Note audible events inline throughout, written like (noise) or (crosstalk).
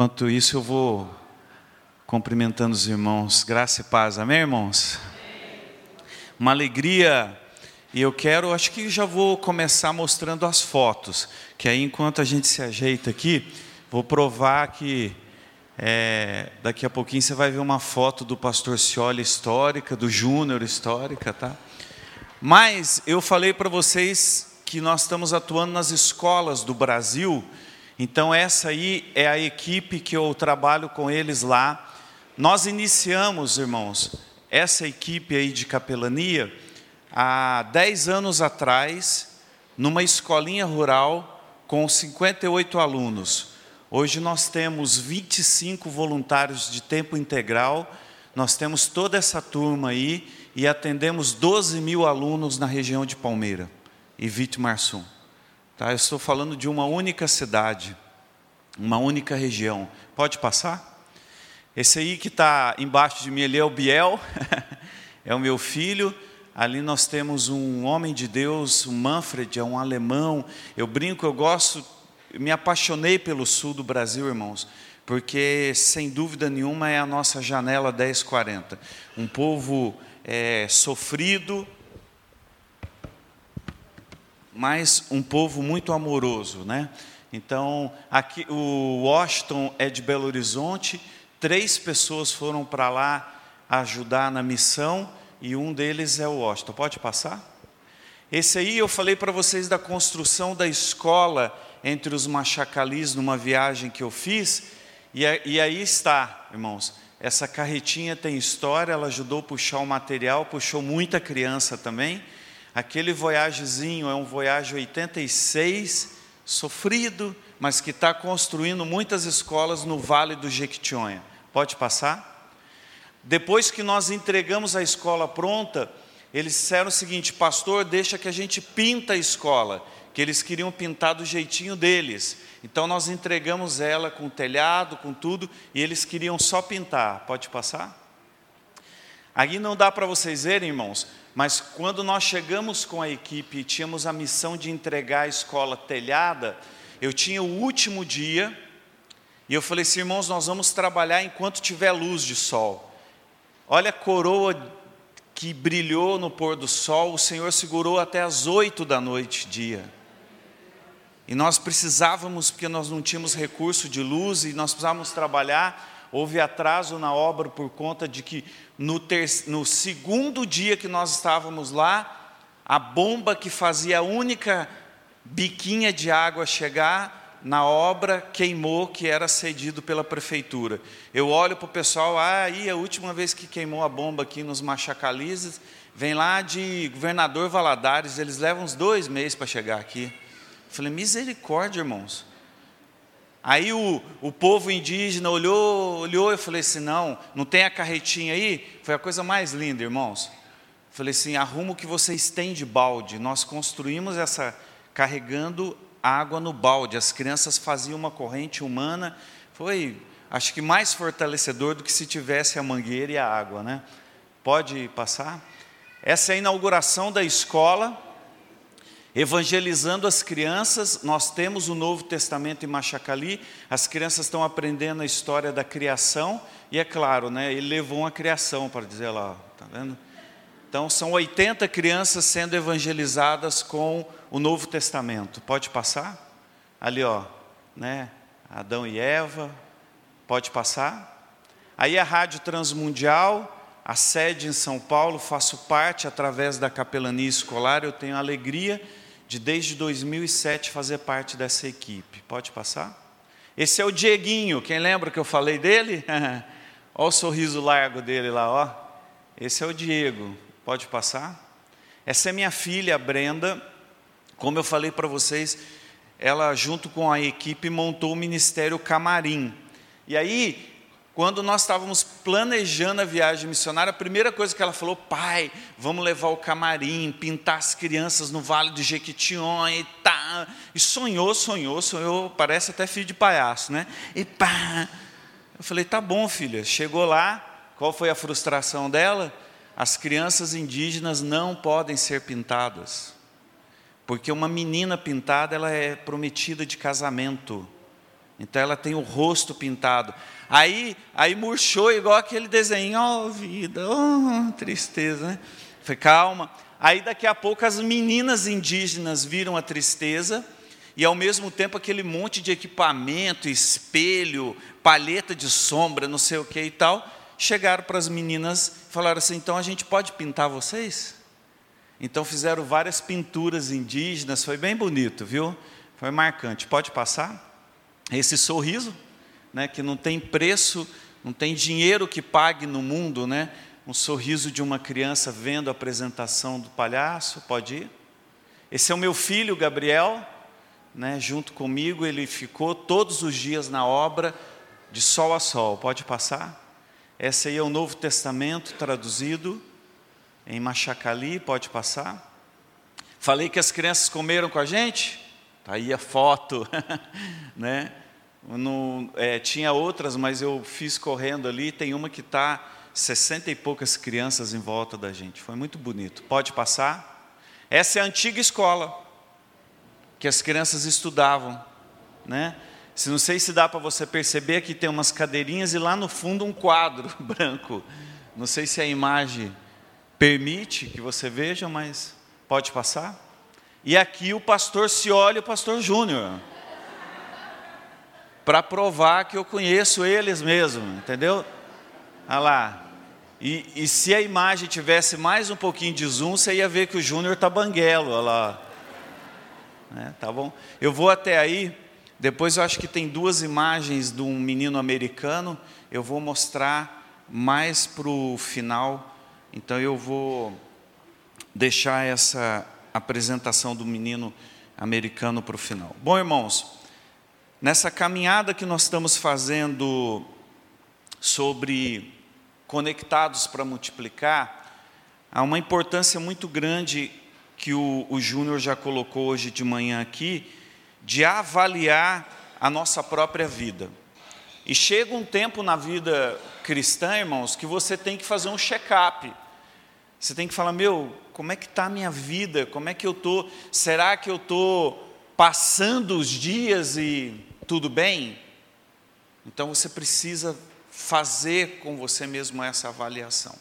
Enquanto isso, eu vou cumprimentando os irmãos. Graça e paz. Amém, irmãos? Uma alegria. E eu quero, acho que já vou começar mostrando as fotos. Que aí, enquanto a gente se ajeita aqui, vou provar que é, daqui a pouquinho você vai ver uma foto do pastor Cioli histórica, do Júnior histórica, tá? Mas eu falei para vocês que nós estamos atuando nas escolas do Brasil. Então, essa aí é a equipe que eu trabalho com eles lá. Nós iniciamos, irmãos, essa equipe aí de capelania há 10 anos atrás, numa escolinha rural com 58 alunos. Hoje nós temos 25 voluntários de tempo integral, nós temos toda essa turma aí e atendemos 12 mil alunos na região de Palmeira e Vitimarsum. Tá? Eu estou falando de uma única cidade, uma única região. Pode passar? Esse aí que está embaixo de mim, ele é o Biel, (laughs) é o meu filho. Ali nós temos um homem de Deus, o Manfred, é um alemão. Eu brinco, eu gosto, me apaixonei pelo sul do Brasil, irmãos, porque sem dúvida nenhuma é a nossa janela 1040. Um povo é, sofrido, mas um povo muito amoroso, né? Então, aqui o Washington é de Belo Horizonte, três pessoas foram para lá ajudar na missão e um deles é o Washington. Pode passar? Esse aí eu falei para vocês da construção da escola entre os machacalis numa viagem que eu fiz, e, e aí está, irmãos. Essa carretinha tem história, ela ajudou a puxar o material, puxou muita criança também. Aquele voyagezinho é um voyage 86, sofrido, mas que está construindo muitas escolas no Vale do Jequitinhonha. Pode passar? Depois que nós entregamos a escola pronta, eles disseram o seguinte: Pastor, deixa que a gente pinta a escola, que eles queriam pintar do jeitinho deles. Então nós entregamos ela com telhado, com tudo, e eles queriam só pintar. Pode passar? Aqui não dá para vocês verem, irmãos, mas quando nós chegamos com a equipe e tínhamos a missão de entregar a escola telhada, eu tinha o último dia, e eu falei assim, irmãos, nós vamos trabalhar enquanto tiver luz de sol. Olha a coroa que brilhou no pôr do sol, o Senhor segurou até as oito da noite, dia. E nós precisávamos, porque nós não tínhamos recurso de luz, e nós precisávamos trabalhar, houve atraso na obra por conta de que no, ter, no segundo dia que nós estávamos lá, a bomba que fazia a única biquinha de água chegar na obra queimou, que era cedido pela prefeitura. Eu olho para o pessoal, ah, aí a última vez que queimou a bomba aqui nos Machacalizes, vem lá de governador Valadares, eles levam uns dois meses para chegar aqui. Eu falei, misericórdia, irmãos. Aí o, o povo indígena olhou, olhou, eu falei assim: não, não tem a carretinha aí? Foi a coisa mais linda, irmãos. Falei assim: arruma o que vocês têm de balde. Nós construímos essa, carregando água no balde. As crianças faziam uma corrente humana. Foi, acho que mais fortalecedor do que se tivesse a mangueira e a água, né? Pode passar? Essa é a inauguração da escola evangelizando as crianças. Nós temos o Novo Testamento em Machacali, as crianças estão aprendendo a história da criação, e é claro, né, ele levou uma criação para dizer lá, tá vendo? Então são 80 crianças sendo evangelizadas com o Novo Testamento. Pode passar? Ali, ó, né? Adão e Eva. Pode passar? Aí a Rádio Transmundial, a sede em São Paulo, faço parte através da capelania escolar, eu tenho a alegria de desde 2007 fazer parte dessa equipe. Pode passar? Esse é o Dieguinho, quem lembra que eu falei dele? (laughs) Olha o sorriso largo dele lá, ó. Esse é o Diego. Pode passar? Essa é minha filha, a Brenda. Como eu falei para vocês, ela junto com a equipe montou o Ministério Camarim. E aí, quando nós estávamos planejando a viagem missionária, a primeira coisa que ela falou, pai, vamos levar o camarim, pintar as crianças no Vale do Jequitinhonha e tá. E sonhou, sonhou, sonhou, parece até filho de palhaço, né? E pá. Eu falei, tá bom, filha. Chegou lá, qual foi a frustração dela? As crianças indígenas não podem ser pintadas. Porque uma menina pintada, ela é prometida de casamento. Então ela tem o rosto pintado. Aí, aí murchou igual aquele desenho, oh vida, oh tristeza, né? Falei, calma. Aí daqui a pouco as meninas indígenas viram a tristeza e ao mesmo tempo aquele monte de equipamento, espelho, palheta de sombra, não sei o que e tal, chegaram para as meninas e falaram assim: então a gente pode pintar vocês? Então fizeram várias pinturas indígenas, foi bem bonito, viu? Foi marcante. Pode passar? Esse sorriso, né, que não tem preço, não tem dinheiro que pague no mundo, né? Um sorriso de uma criança vendo a apresentação do palhaço, pode ir? Esse é o meu filho, Gabriel, né, junto comigo, ele ficou todos os dias na obra, de sol a sol. Pode passar? Esse aí é o Novo Testamento traduzido em Machacali, pode passar? Falei que as crianças comeram com a gente? Está aí a foto, (laughs) né? Não, é, tinha outras, mas eu fiz correndo ali. Tem uma que está sessenta e poucas crianças em volta da gente. Foi muito bonito. Pode passar? Essa é a antiga escola que as crianças estudavam, né? Se não sei se dá para você perceber que tem umas cadeirinhas e lá no fundo um quadro (laughs) branco. Não sei se a imagem permite que você veja, mas pode passar. E aqui o pastor se olha, o pastor Júnior, para provar que eu conheço eles mesmo, entendeu? Olha lá. E, e, se a imagem tivesse mais um pouquinho de zoom, você ia ver que o Júnior está banguelo, olha lá. É, tá bom? Eu vou até aí, depois eu acho que tem duas imagens de um menino americano, eu vou mostrar mais para o final então eu vou deixar essa apresentação do menino americano para o final. Bom, irmãos, nessa caminhada que nós estamos fazendo sobre conectados para multiplicar, há uma importância muito grande que o, o Júnior já colocou hoje de manhã aqui, de avaliar a nossa própria vida. E chega um tempo na vida cristã, irmãos, que você tem que fazer um check-up. Você tem que falar, meu, como é que está a minha vida? Como é que eu estou? Será que eu estou passando os dias e tudo bem? Então você precisa fazer com você mesmo essa avaliação.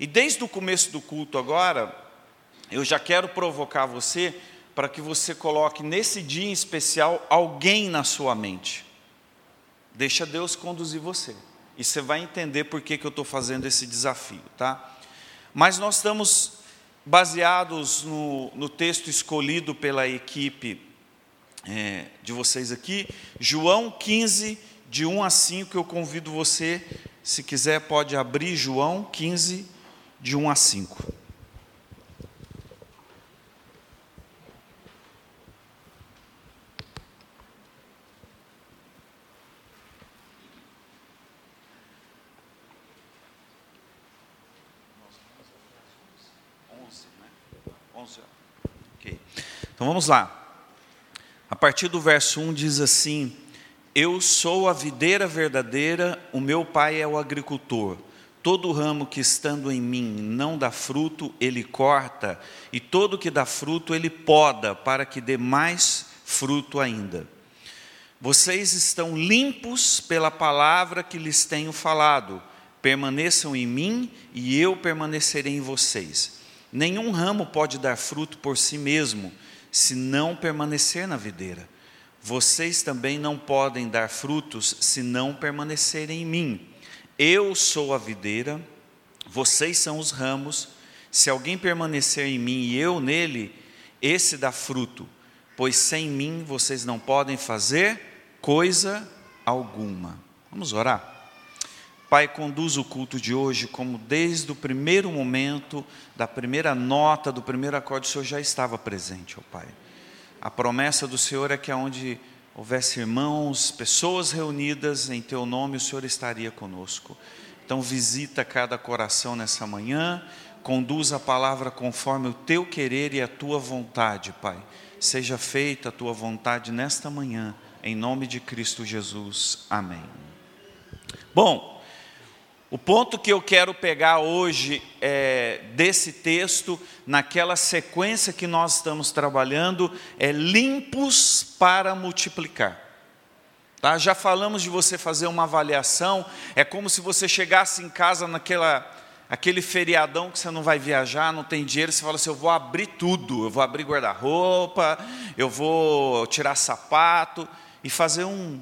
E desde o começo do culto agora, eu já quero provocar você para que você coloque nesse dia em especial alguém na sua mente. Deixa Deus conduzir você. E você vai entender por que, que eu estou fazendo esse desafio, tá? Mas nós estamos baseados no, no texto escolhido pela equipe é, de vocês aqui, João 15, de 1 a 5, eu convido você, se quiser, pode abrir João 15, de 1 a 5. Então vamos lá. A partir do verso 1 diz assim: Eu sou a videira verdadeira, o meu pai é o agricultor. Todo ramo que estando em mim não dá fruto, ele corta, e todo que dá fruto, ele poda, para que dê mais fruto ainda. Vocês estão limpos pela palavra que lhes tenho falado. Permaneçam em mim e eu permanecerei em vocês. Nenhum ramo pode dar fruto por si mesmo se não permanecer na videira. Vocês também não podem dar frutos se não permanecerem em mim. Eu sou a videira, vocês são os ramos. Se alguém permanecer em mim e eu nele, esse dá fruto, pois sem mim vocês não podem fazer coisa alguma. Vamos orar? Pai, conduz o culto de hoje como desde o primeiro momento, da primeira nota, do primeiro acorde, o Senhor já estava presente, ó Pai. A promessa do Senhor é que aonde houvesse irmãos, pessoas reunidas em Teu nome, o Senhor estaria conosco. Então visita cada coração nessa manhã, conduz a palavra conforme o Teu querer e a Tua vontade, Pai. Seja feita a Tua vontade nesta manhã, em nome de Cristo Jesus. Amém. Bom, o ponto que eu quero pegar hoje é, desse texto, naquela sequência que nós estamos trabalhando, é limpos para multiplicar. Tá? Já falamos de você fazer uma avaliação, é como se você chegasse em casa naquela aquele feriadão que você não vai viajar, não tem dinheiro, você fala assim: eu vou abrir tudo, eu vou abrir guarda-roupa, eu vou tirar sapato e fazer um,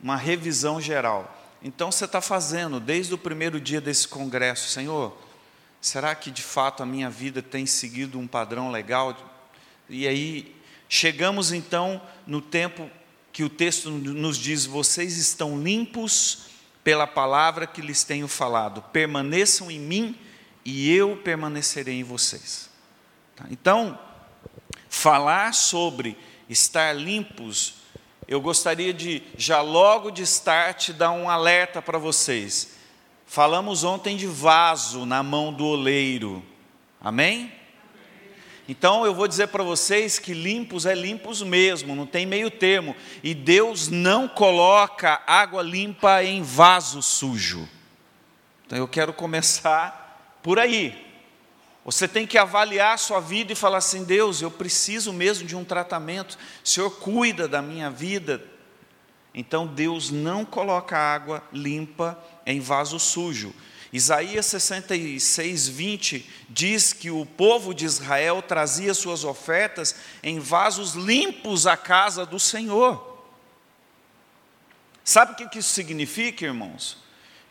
uma revisão geral. Então você está fazendo desde o primeiro dia desse congresso, Senhor, será que de fato a minha vida tem seguido um padrão legal? E aí chegamos então no tempo que o texto nos diz: vocês estão limpos pela palavra que lhes tenho falado, permaneçam em mim e eu permanecerei em vocês. Tá? Então, falar sobre estar limpos, eu gostaria de, já logo de start, dar um alerta para vocês. Falamos ontem de vaso na mão do oleiro, amém? Então eu vou dizer para vocês que limpos é limpos mesmo, não tem meio termo. E Deus não coloca água limpa em vaso sujo. Então eu quero começar por aí. Você tem que avaliar a sua vida e falar assim: Deus, eu preciso mesmo de um tratamento. O Senhor cuida da minha vida. Então Deus não coloca água limpa em vaso sujo. Isaías 66, 20 diz que o povo de Israel trazia suas ofertas em vasos limpos à casa do Senhor. Sabe o que isso significa, irmãos?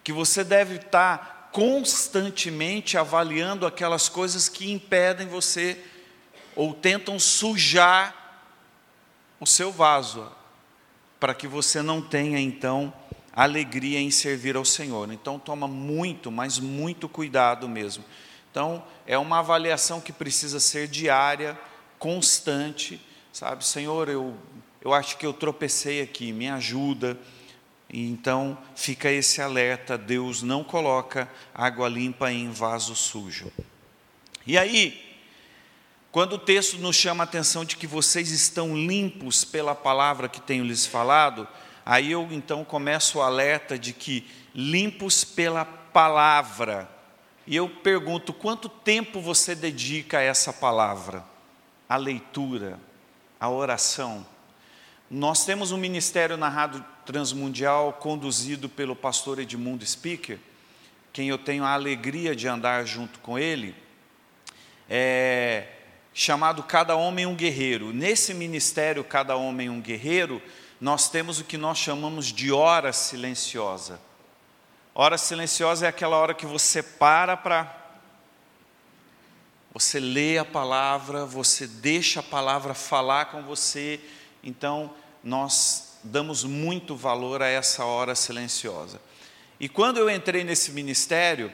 Que você deve estar constantemente avaliando aquelas coisas que impedem você ou tentam sujar o seu vaso, para que você não tenha então alegria em servir ao Senhor. Então toma muito, mas muito cuidado mesmo. Então é uma avaliação que precisa ser diária, constante, sabe? Senhor, eu eu acho que eu tropecei aqui, me ajuda. Então fica esse alerta, Deus não coloca água limpa em vaso sujo. E aí, quando o texto nos chama a atenção de que vocês estão limpos pela palavra que tenho lhes falado, Aí eu então começo o alerta de que limpos pela palavra. E eu pergunto: quanto tempo você dedica a essa palavra? A leitura, a oração. Nós temos um ministério na Rádio Transmundial conduzido pelo pastor Edmundo Speaker, quem eu tenho a alegria de andar junto com ele, é chamado Cada Homem um Guerreiro. Nesse ministério, Cada Homem um Guerreiro, nós temos o que nós chamamos de hora silenciosa. Hora silenciosa é aquela hora que você para para. Você lê a palavra, você deixa a palavra falar com você. Então, nós damos muito valor a essa hora silenciosa. E quando eu entrei nesse ministério,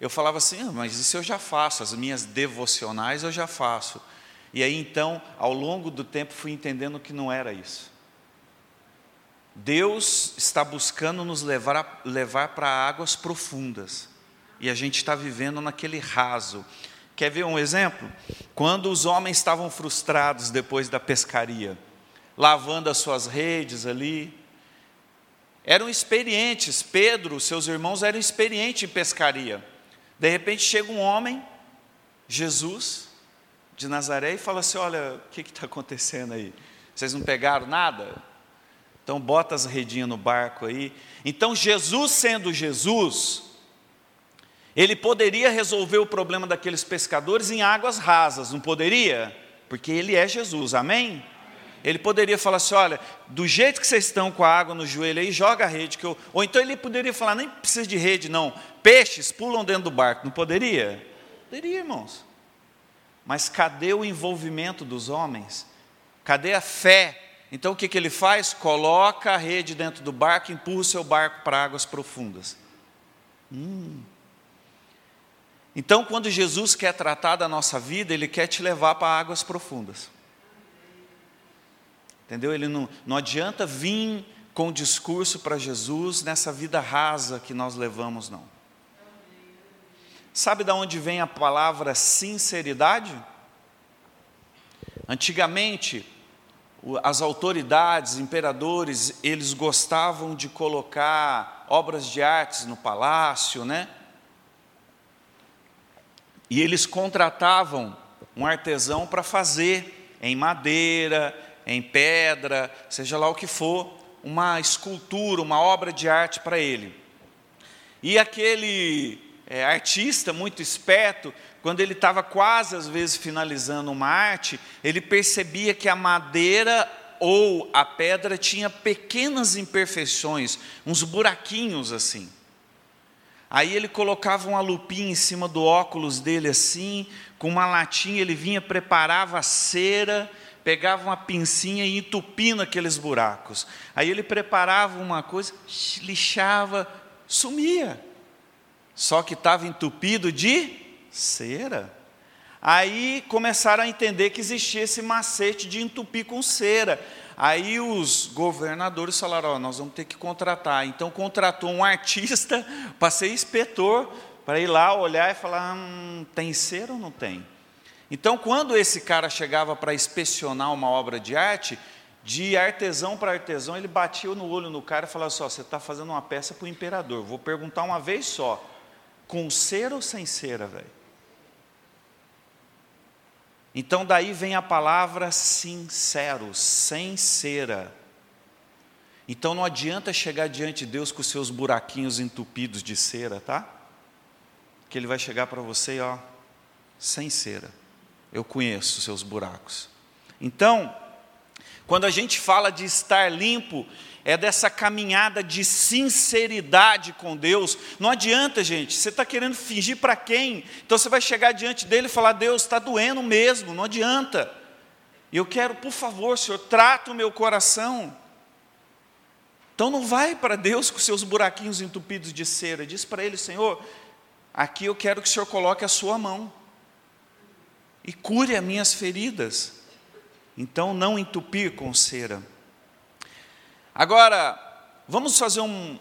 eu falava assim: ah, mas isso eu já faço, as minhas devocionais eu já faço. E aí então, ao longo do tempo, fui entendendo que não era isso. Deus está buscando nos levar, levar para águas profundas. E a gente está vivendo naquele raso. Quer ver um exemplo? Quando os homens estavam frustrados depois da pescaria, lavando as suas redes ali, eram experientes. Pedro, seus irmãos eram experientes em pescaria. De repente chega um homem, Jesus, de Nazaré, e fala assim: Olha, o que está acontecendo aí? Vocês não pegaram nada? Então bota as redinhas no barco aí. Então Jesus sendo Jesus, ele poderia resolver o problema daqueles pescadores em águas rasas, não poderia? Porque ele é Jesus, amém? Ele poderia falar assim: olha, do jeito que vocês estão com a água no joelho aí, joga a rede. Que eu... Ou então ele poderia falar: nem precisa de rede, não. Peixes pulam dentro do barco. Não poderia? Poderia, irmãos. Mas cadê o envolvimento dos homens? Cadê a fé então o que, que ele faz? Coloca a rede dentro do barco empurra o seu barco para águas profundas. Hum. Então, quando Jesus quer tratar da nossa vida, Ele quer te levar para águas profundas. Entendeu? Ele não, não adianta vir com discurso para Jesus nessa vida rasa que nós levamos, não. Sabe de onde vem a palavra sinceridade? Antigamente, as autoridades, imperadores, eles gostavam de colocar obras de artes no palácio, né? E eles contratavam um artesão para fazer em madeira, em pedra, seja lá o que for, uma escultura, uma obra de arte para ele. E aquele é, artista muito esperto, quando ele estava quase às vezes finalizando uma arte, ele percebia que a madeira ou a pedra tinha pequenas imperfeições, uns buraquinhos assim. Aí ele colocava uma lupinha em cima do óculos dele assim, com uma latinha, ele vinha, preparava a cera, pegava uma pincinha e entupia aqueles buracos. Aí ele preparava uma coisa, lixava, sumia. Só que estava entupido de cera. Aí começaram a entender que existia esse macete de entupir com cera. Aí os governadores falaram: oh, nós vamos ter que contratar. Então contratou um artista (laughs) para ser inspetor, para ir lá olhar e falar: hum, tem cera ou não tem? Então, quando esse cara chegava para inspecionar uma obra de arte, de artesão para artesão, ele batia no olho no cara e falava só: assim, você está fazendo uma peça para o imperador. Vou perguntar uma vez só: com cera ou sem cera, velho? Então daí vem a palavra sincero, sem cera. Então não adianta chegar diante de Deus com seus buraquinhos entupidos de cera, tá? Que ele vai chegar para você, ó, sem cera. Eu conheço seus buracos. Então, quando a gente fala de estar limpo, é dessa caminhada de sinceridade com Deus. Não adianta, gente, você está querendo fingir para quem? Então você vai chegar diante dele e falar: Deus, está doendo mesmo, não adianta. Eu quero, por favor, Senhor, trata o meu coração. Então não vai para Deus com seus buraquinhos entupidos de cera, diz para ele: Senhor, aqui eu quero que o Senhor coloque a sua mão e cure as minhas feridas. Então não entupir com cera. Agora, vamos fazer um,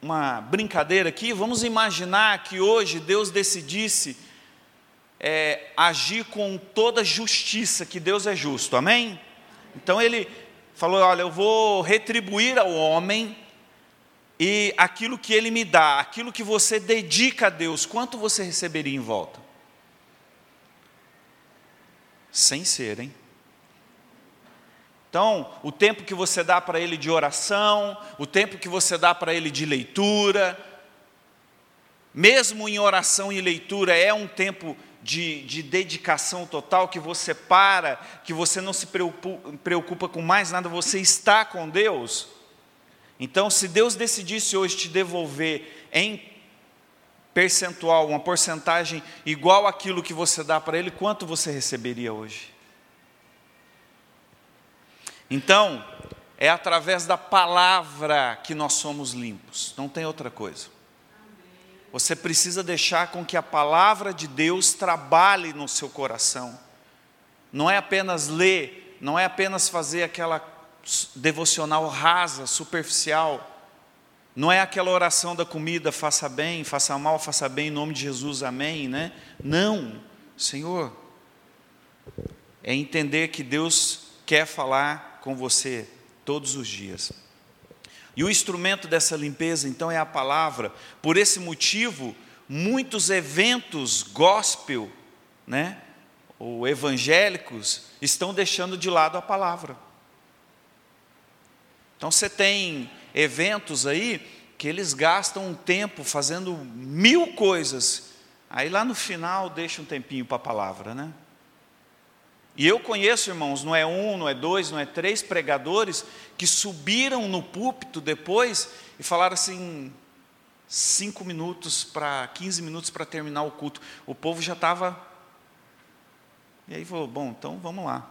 uma brincadeira aqui, vamos imaginar que hoje Deus decidisse é, agir com toda justiça, que Deus é justo, amém? Então ele falou: Olha, eu vou retribuir ao homem e aquilo que ele me dá, aquilo que você dedica a Deus, quanto você receberia em volta? Sem ser, hein? Então, o tempo que você dá para ele de oração, o tempo que você dá para ele de leitura, mesmo em oração e leitura, é um tempo de, de, dedicação total, que você para, que você não se preocupa, com mais nada, você está com Deus. Então, se Deus decidisse hoje te devolver em percentual, uma porcentagem igual àquilo que você dá para Ele, quanto você receberia hoje? Então, é através da palavra que nós somos limpos, não tem outra coisa. Você precisa deixar com que a palavra de Deus trabalhe no seu coração. Não é apenas ler, não é apenas fazer aquela devocional rasa, superficial. Não é aquela oração da comida, faça bem, faça mal, faça bem, em nome de Jesus, amém, né? Não, Senhor, é entender que Deus quer falar com você todos os dias. E o instrumento dessa limpeza, então, é a palavra. Por esse motivo, muitos eventos gospel, né, ou evangélicos, estão deixando de lado a palavra. Então, você tem eventos aí que eles gastam um tempo fazendo mil coisas, aí lá no final deixa um tempinho para a palavra, né? E eu conheço, irmãos, não é um, não é dois, não é três pregadores que subiram no púlpito depois e falaram assim: cinco minutos para, quinze minutos para terminar o culto. O povo já estava. E aí falou: bom, então vamos lá.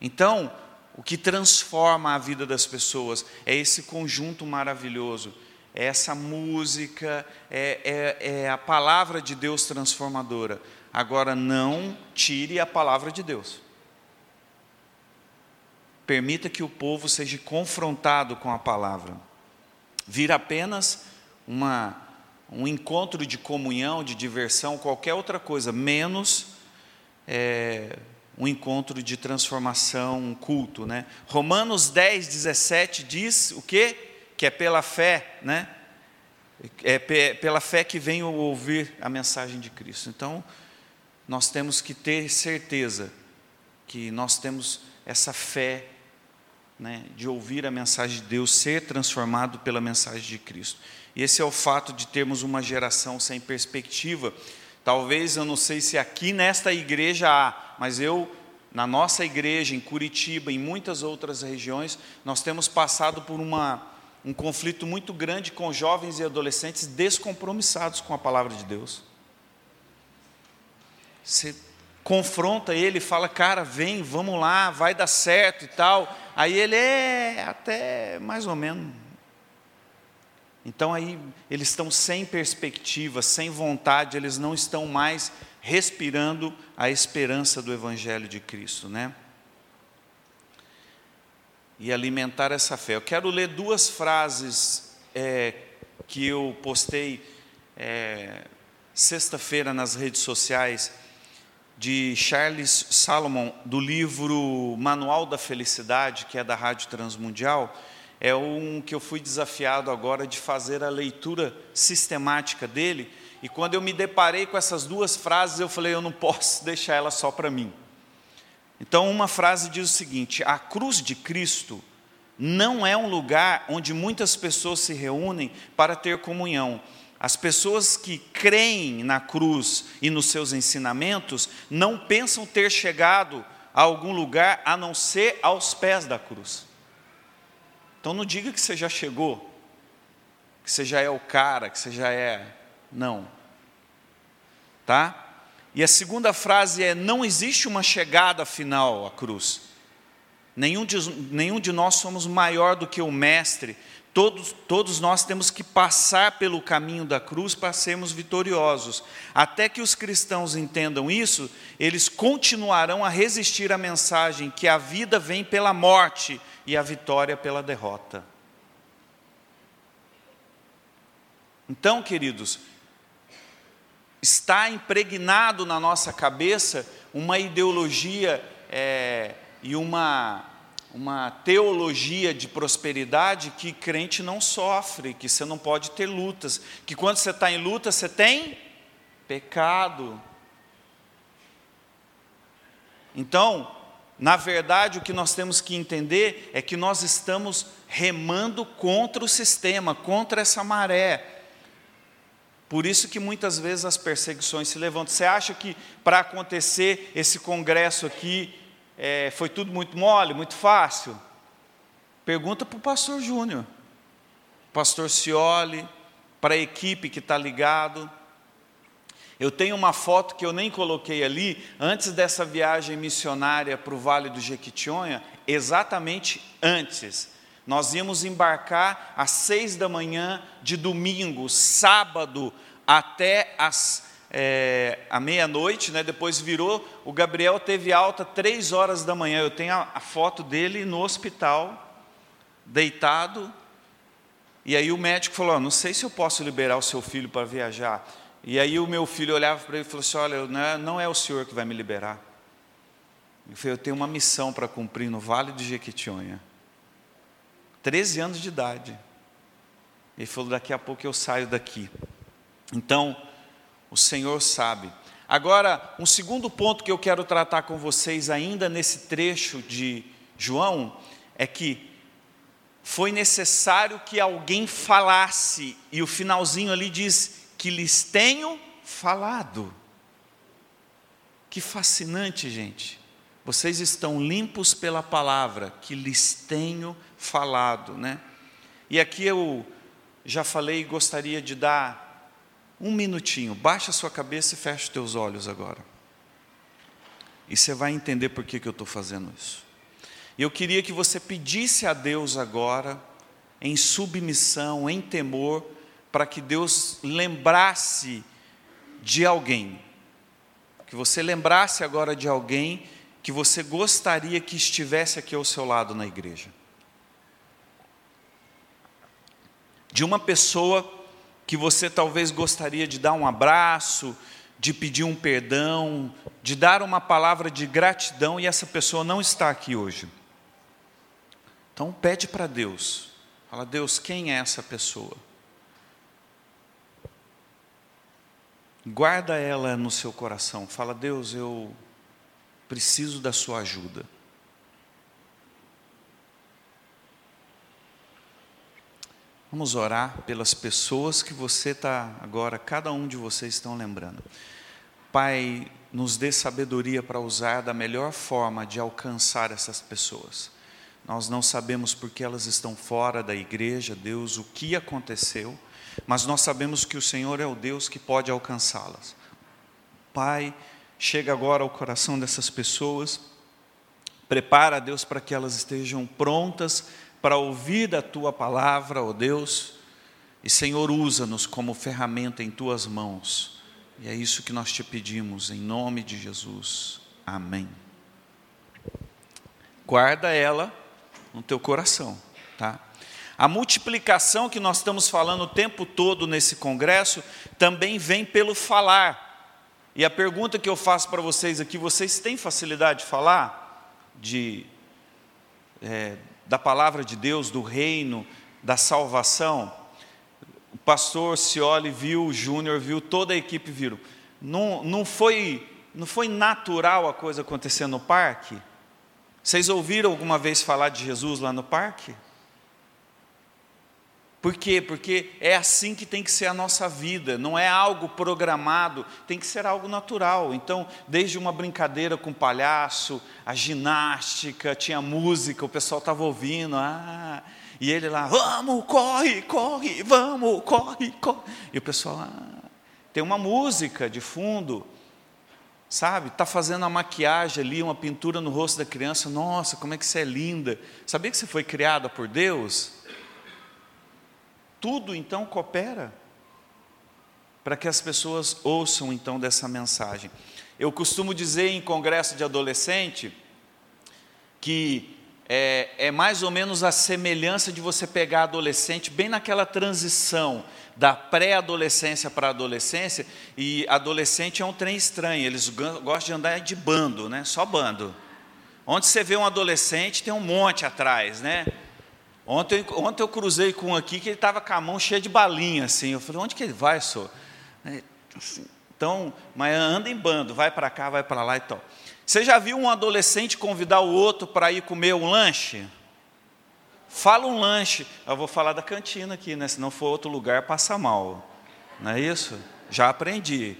Então, o que transforma a vida das pessoas é esse conjunto maravilhoso, é essa música, é, é, é a palavra de Deus transformadora. Agora, não tire a palavra de Deus. Permita que o povo seja confrontado com a palavra. Vira apenas uma, um encontro de comunhão, de diversão, qualquer outra coisa, menos é, um encontro de transformação, um culto. Né? Romanos 10, 17 diz o quê? Que é pela fé, né? É pela fé que vem ouvir a mensagem de Cristo. Então, nós temos que ter certeza que nós temos essa fé né, de ouvir a mensagem de Deus, ser transformado pela mensagem de Cristo. E esse é o fato de termos uma geração sem perspectiva. Talvez eu não sei se aqui nesta igreja há, mas eu na nossa igreja em Curitiba, em muitas outras regiões, nós temos passado por uma, um conflito muito grande com jovens e adolescentes descompromissados com a palavra de Deus. Você confronta ele, fala, cara, vem, vamos lá, vai dar certo e tal. Aí ele é até mais ou menos. Então aí eles estão sem perspectiva, sem vontade, eles não estão mais respirando a esperança do Evangelho de Cristo, né? E alimentar essa fé. Eu quero ler duas frases é, que eu postei é, sexta-feira nas redes sociais de Charles Salomon, do livro Manual da Felicidade, que é da Rádio Transmundial, é um que eu fui desafiado agora de fazer a leitura sistemática dele, e quando eu me deparei com essas duas frases, eu falei, eu não posso deixar ela só para mim. Então, uma frase diz o seguinte: a cruz de Cristo não é um lugar onde muitas pessoas se reúnem para ter comunhão, as pessoas que creem na cruz e nos seus ensinamentos não pensam ter chegado a algum lugar a não ser aos pés da cruz. Então não diga que você já chegou, que você já é o cara, que você já é. Não. Tá? E a segunda frase é: não existe uma chegada final à cruz. Nenhum de, nenhum de nós somos maior do que o Mestre, Todos, todos nós temos que passar pelo caminho da cruz para sermos vitoriosos. Até que os cristãos entendam isso, eles continuarão a resistir à mensagem que a vida vem pela morte e a vitória pela derrota. Então, queridos, está impregnado na nossa cabeça uma ideologia é, e uma uma teologia de prosperidade que crente não sofre, que você não pode ter lutas, que quando você está em luta você tem pecado. Então, na verdade, o que nós temos que entender é que nós estamos remando contra o sistema, contra essa maré. Por isso que muitas vezes as perseguições se levantam. Você acha que para acontecer esse congresso aqui, é, foi tudo muito mole, muito fácil? Pergunta para o pastor Júnior, pastor Cioli, para a equipe que está ligado. Eu tenho uma foto que eu nem coloquei ali, antes dessa viagem missionária para o Vale do Jequitinhonha, exatamente antes. Nós íamos embarcar às seis da manhã de domingo, sábado, até as é, meia-noite, né, depois virou, o Gabriel teve alta três horas da manhã. Eu tenho a, a foto dele no hospital, deitado. E aí o médico falou: Não sei se eu posso liberar o seu filho para viajar. E aí o meu filho olhava para ele e falou assim: Olha, não é, não é o senhor que vai me liberar. Eu falei: Eu tenho uma missão para cumprir no Vale de Jequitinhonha. 13 anos de idade. Ele falou: Daqui a pouco eu saio daqui. Então, o Senhor sabe. Agora, um segundo ponto que eu quero tratar com vocês ainda nesse trecho de João é que foi necessário que alguém falasse, e o finalzinho ali diz que lhes tenho falado. Que fascinante, gente. Vocês estão limpos pela palavra que lhes tenho falado, né? E aqui eu já falei e gostaria de dar um minutinho, baixa sua cabeça e fecha os teus olhos agora. E você vai entender por que, que eu estou fazendo isso. Eu queria que você pedisse a Deus agora, em submissão, em temor, para que Deus lembrasse de alguém. Que você lembrasse agora de alguém que você gostaria que estivesse aqui ao seu lado na igreja. De uma pessoa que você talvez gostaria de dar um abraço, de pedir um perdão, de dar uma palavra de gratidão e essa pessoa não está aqui hoje. Então pede para Deus. Fala, Deus, quem é essa pessoa? Guarda ela no seu coração. Fala, Deus, eu preciso da sua ajuda. Vamos orar pelas pessoas que você está agora, cada um de vocês estão lembrando. Pai, nos dê sabedoria para usar da melhor forma de alcançar essas pessoas. Nós não sabemos porque elas estão fora da igreja, Deus, o que aconteceu, mas nós sabemos que o Senhor é o Deus que pode alcançá-las. Pai, chega agora ao coração dessas pessoas, prepara, Deus, para que elas estejam prontas para ouvir da tua palavra, ó Deus, e Senhor, usa-nos como ferramenta em tuas mãos. E é isso que nós te pedimos, em nome de Jesus. Amém. Guarda ela no teu coração, tá? A multiplicação que nós estamos falando o tempo todo nesse congresso também vem pelo falar. E a pergunta que eu faço para vocês aqui: vocês têm facilidade de falar? De, é, da palavra de Deus, do reino, da salvação? O pastor Cioli viu, o Júnior viu, toda a equipe viu. Não, não, foi, não foi natural a coisa acontecer no parque? Vocês ouviram alguma vez falar de Jesus lá no parque? Por quê? Porque é assim que tem que ser a nossa vida, não é algo programado, tem que ser algo natural. Então, desde uma brincadeira com o palhaço, a ginástica, tinha música, o pessoal estava ouvindo, ah, e ele lá, vamos, corre, corre, vamos, corre, corre. E o pessoal, ah, tem uma música de fundo, Sabe, está fazendo a maquiagem ali, uma pintura no rosto da criança, nossa, como é que você é linda. Sabia que você foi criada por Deus? Tudo então coopera para que as pessoas ouçam então dessa mensagem. Eu costumo dizer em congresso de adolescente que é, é mais ou menos a semelhança de você pegar adolescente bem naquela transição da pré-adolescência para a adolescência, e adolescente é um trem estranho, eles gostam de andar de bando, né? só bando. Onde você vê um adolescente, tem um monte atrás, né? Ontem, ontem eu cruzei com um aqui que ele estava com a mão cheia de balinha, assim. Eu falei, onde que ele vai, senhor? Assim, então, mas anda em bando, vai para cá, vai para lá e tal. Você já viu um adolescente convidar o outro para ir comer um lanche? Fala um lanche. Eu vou falar da cantina aqui, né? Se não for outro lugar, passa mal. Não é isso? Já aprendi.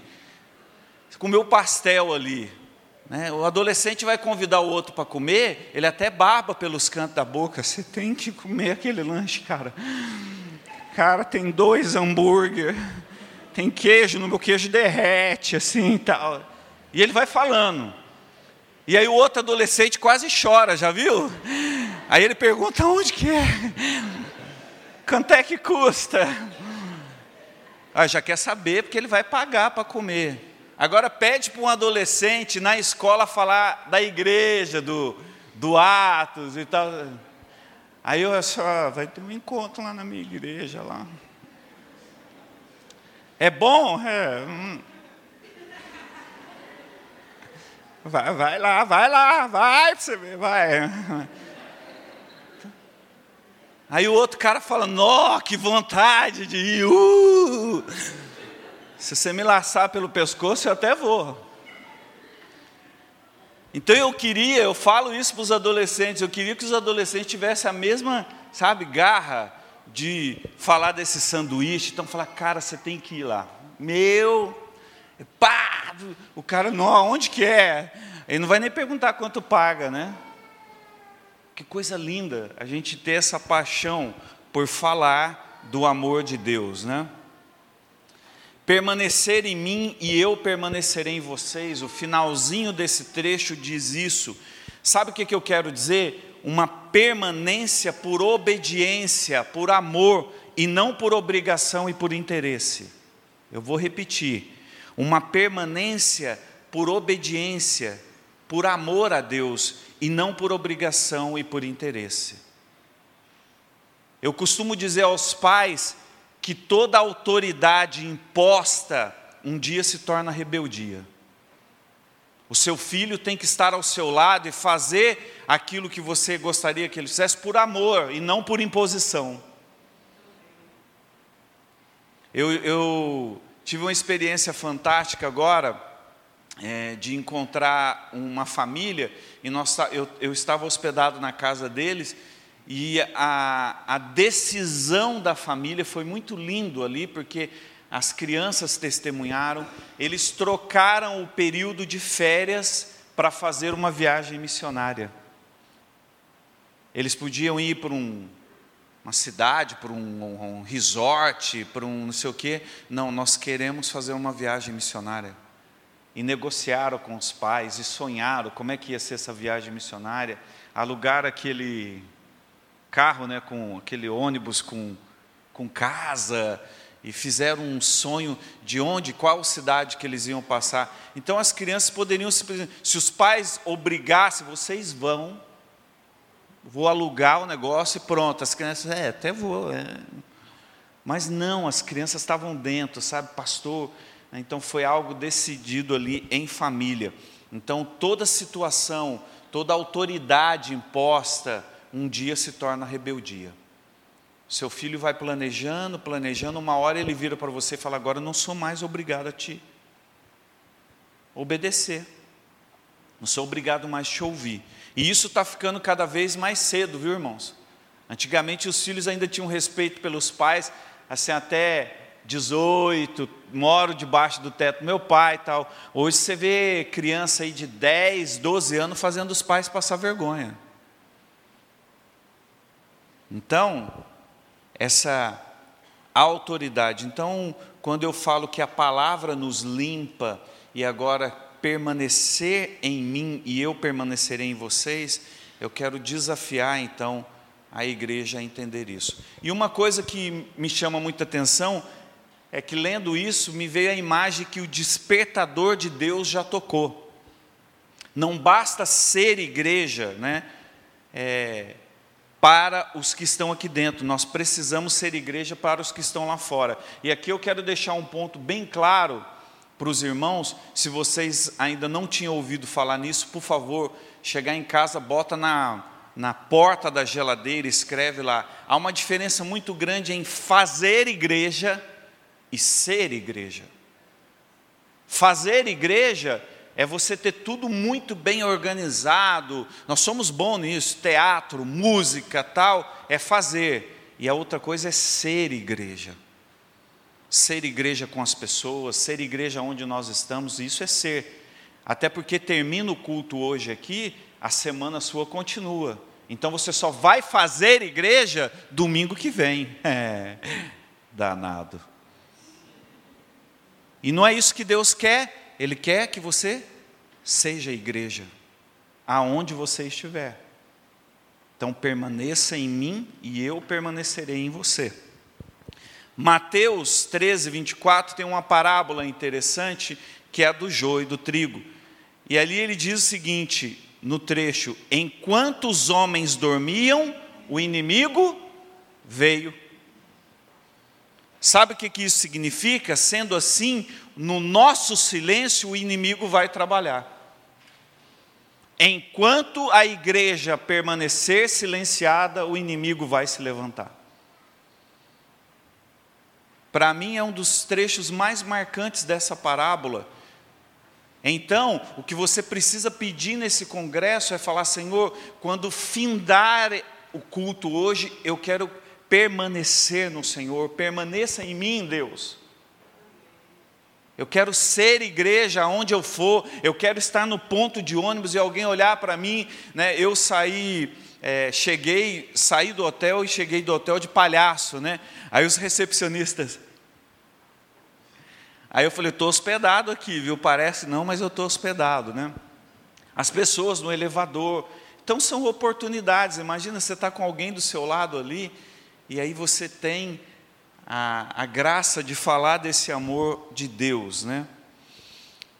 Comeu pastel ali. Né? O adolescente vai convidar o outro para comer, ele até baba pelos cantos da boca. (laughs) Você tem que comer aquele lanche, cara. Cara, tem dois hambúrguer, tem queijo, no meu queijo derrete, assim e tal. E ele vai falando. E aí o outro adolescente quase chora, já viu? Aí ele pergunta: onde que é? Quanto é que custa? Ah, já quer saber, porque ele vai pagar para comer. Agora pede para um adolescente na escola falar da igreja, do, do Atos e tal. Aí eu só, vai ter um encontro lá na minha igreja lá. É bom? É. Hum. Vai, vai lá, vai lá, vai para você ver, vai. Aí o outro cara fala, nó, que vontade de ir. Uh! Se você me laçar pelo pescoço, eu até vou. Então eu queria, eu falo isso para os adolescentes, eu queria que os adolescentes tivessem a mesma, sabe, garra de falar desse sanduíche. Então falar, cara, você tem que ir lá. Meu, pá, o cara, não, onde que é? Ele não vai nem perguntar quanto paga, né? Que coisa linda a gente ter essa paixão por falar do amor de Deus, né? Permanecer em mim e eu permanecerei em vocês. O finalzinho desse trecho diz isso. Sabe o que, eu quero dizer? Uma permanência por obediência, por amor e não por obrigação e por interesse. Eu vou repetir. Uma permanência por obediência, por amor a Deus e não por obrigação e por interesse. Eu costumo dizer aos pais que toda autoridade imposta um dia se torna rebeldia. O seu filho tem que estar ao seu lado e fazer aquilo que você gostaria que ele fizesse por amor e não por imposição. Eu, eu tive uma experiência fantástica agora é, de encontrar uma família, e nós, eu, eu estava hospedado na casa deles, E a, a decisão da família foi muito lindo ali, porque as crianças testemunharam, eles trocaram o período de férias para fazer uma viagem missionária. Eles podiam ir para um, uma cidade, para um, um resort, para um não sei o quê. Não, nós queremos fazer uma viagem missionária. E negociaram com os pais e sonharam como é que ia ser essa viagem missionária. Alugar aquele carro, né, com aquele ônibus com, com casa, e fizeram um sonho de onde, qual cidade que eles iam passar. Então as crianças poderiam simplesmente, se os pais obrigassem, vocês vão, vou alugar o negócio e pronto. As crianças, é, até vou. É. Mas não, as crianças estavam dentro, sabe, pastor? Então foi algo decidido ali em família. Então toda situação, toda autoridade imposta, um dia se torna rebeldia. Seu filho vai planejando, planejando, uma hora ele vira para você e fala: Agora eu não sou mais obrigado a te obedecer, não sou obrigado mais a te ouvir. E isso está ficando cada vez mais cedo, viu, irmãos? Antigamente os filhos ainda tinham respeito pelos pais, assim, até 18, moro debaixo do teto do meu pai e tal. Hoje você vê criança aí de 10, 12 anos fazendo os pais passar vergonha. Então, essa autoridade. Então, quando eu falo que a palavra nos limpa e agora permanecer em mim e eu permanecerei em vocês, eu quero desafiar então a igreja a entender isso. E uma coisa que me chama muita atenção é que lendo isso me veio a imagem que o despertador de Deus já tocou. Não basta ser igreja, né? É, para os que estão aqui dentro, nós precisamos ser igreja para os que estão lá fora. E aqui eu quero deixar um ponto bem claro para os irmãos, se vocês ainda não tinham ouvido falar nisso, por favor, chegar em casa, bota na, na porta da geladeira, escreve lá. Há uma diferença muito grande em fazer igreja e ser igreja. Fazer igreja é você ter tudo muito bem organizado. Nós somos bons nisso, teatro, música, tal, é fazer. E a outra coisa é ser igreja. Ser igreja com as pessoas, ser igreja onde nós estamos, isso é ser. Até porque termina o culto hoje aqui, a semana sua continua. Então você só vai fazer igreja domingo que vem. (laughs) É, danado. E não é isso que Deus quer. Ele quer que você seja igreja, aonde você estiver. Então permaneça em mim e eu permanecerei em você. Mateus 13, 24 tem uma parábola interessante que é a do joio e do trigo. E ali ele diz o seguinte, no trecho: Enquanto os homens dormiam, o inimigo veio Sabe o que isso significa? Sendo assim, no nosso silêncio, o inimigo vai trabalhar. Enquanto a igreja permanecer silenciada, o inimigo vai se levantar. Para mim, é um dos trechos mais marcantes dessa parábola. Então, o que você precisa pedir nesse congresso é falar: Senhor, quando findar o culto hoje, eu quero permanecer no Senhor, permaneça em mim, Deus. Eu quero ser igreja onde eu for, eu quero estar no ponto de ônibus e alguém olhar para mim, né? Eu saí, é, cheguei, saí do hotel e cheguei do hotel de palhaço, né? Aí os recepcionistas. Aí eu falei, estou hospedado aqui, viu? Parece não, mas eu estou hospedado, né? As pessoas no elevador. Então são oportunidades. Imagina você está com alguém do seu lado ali e aí você tem a, a graça de falar desse amor de Deus, né?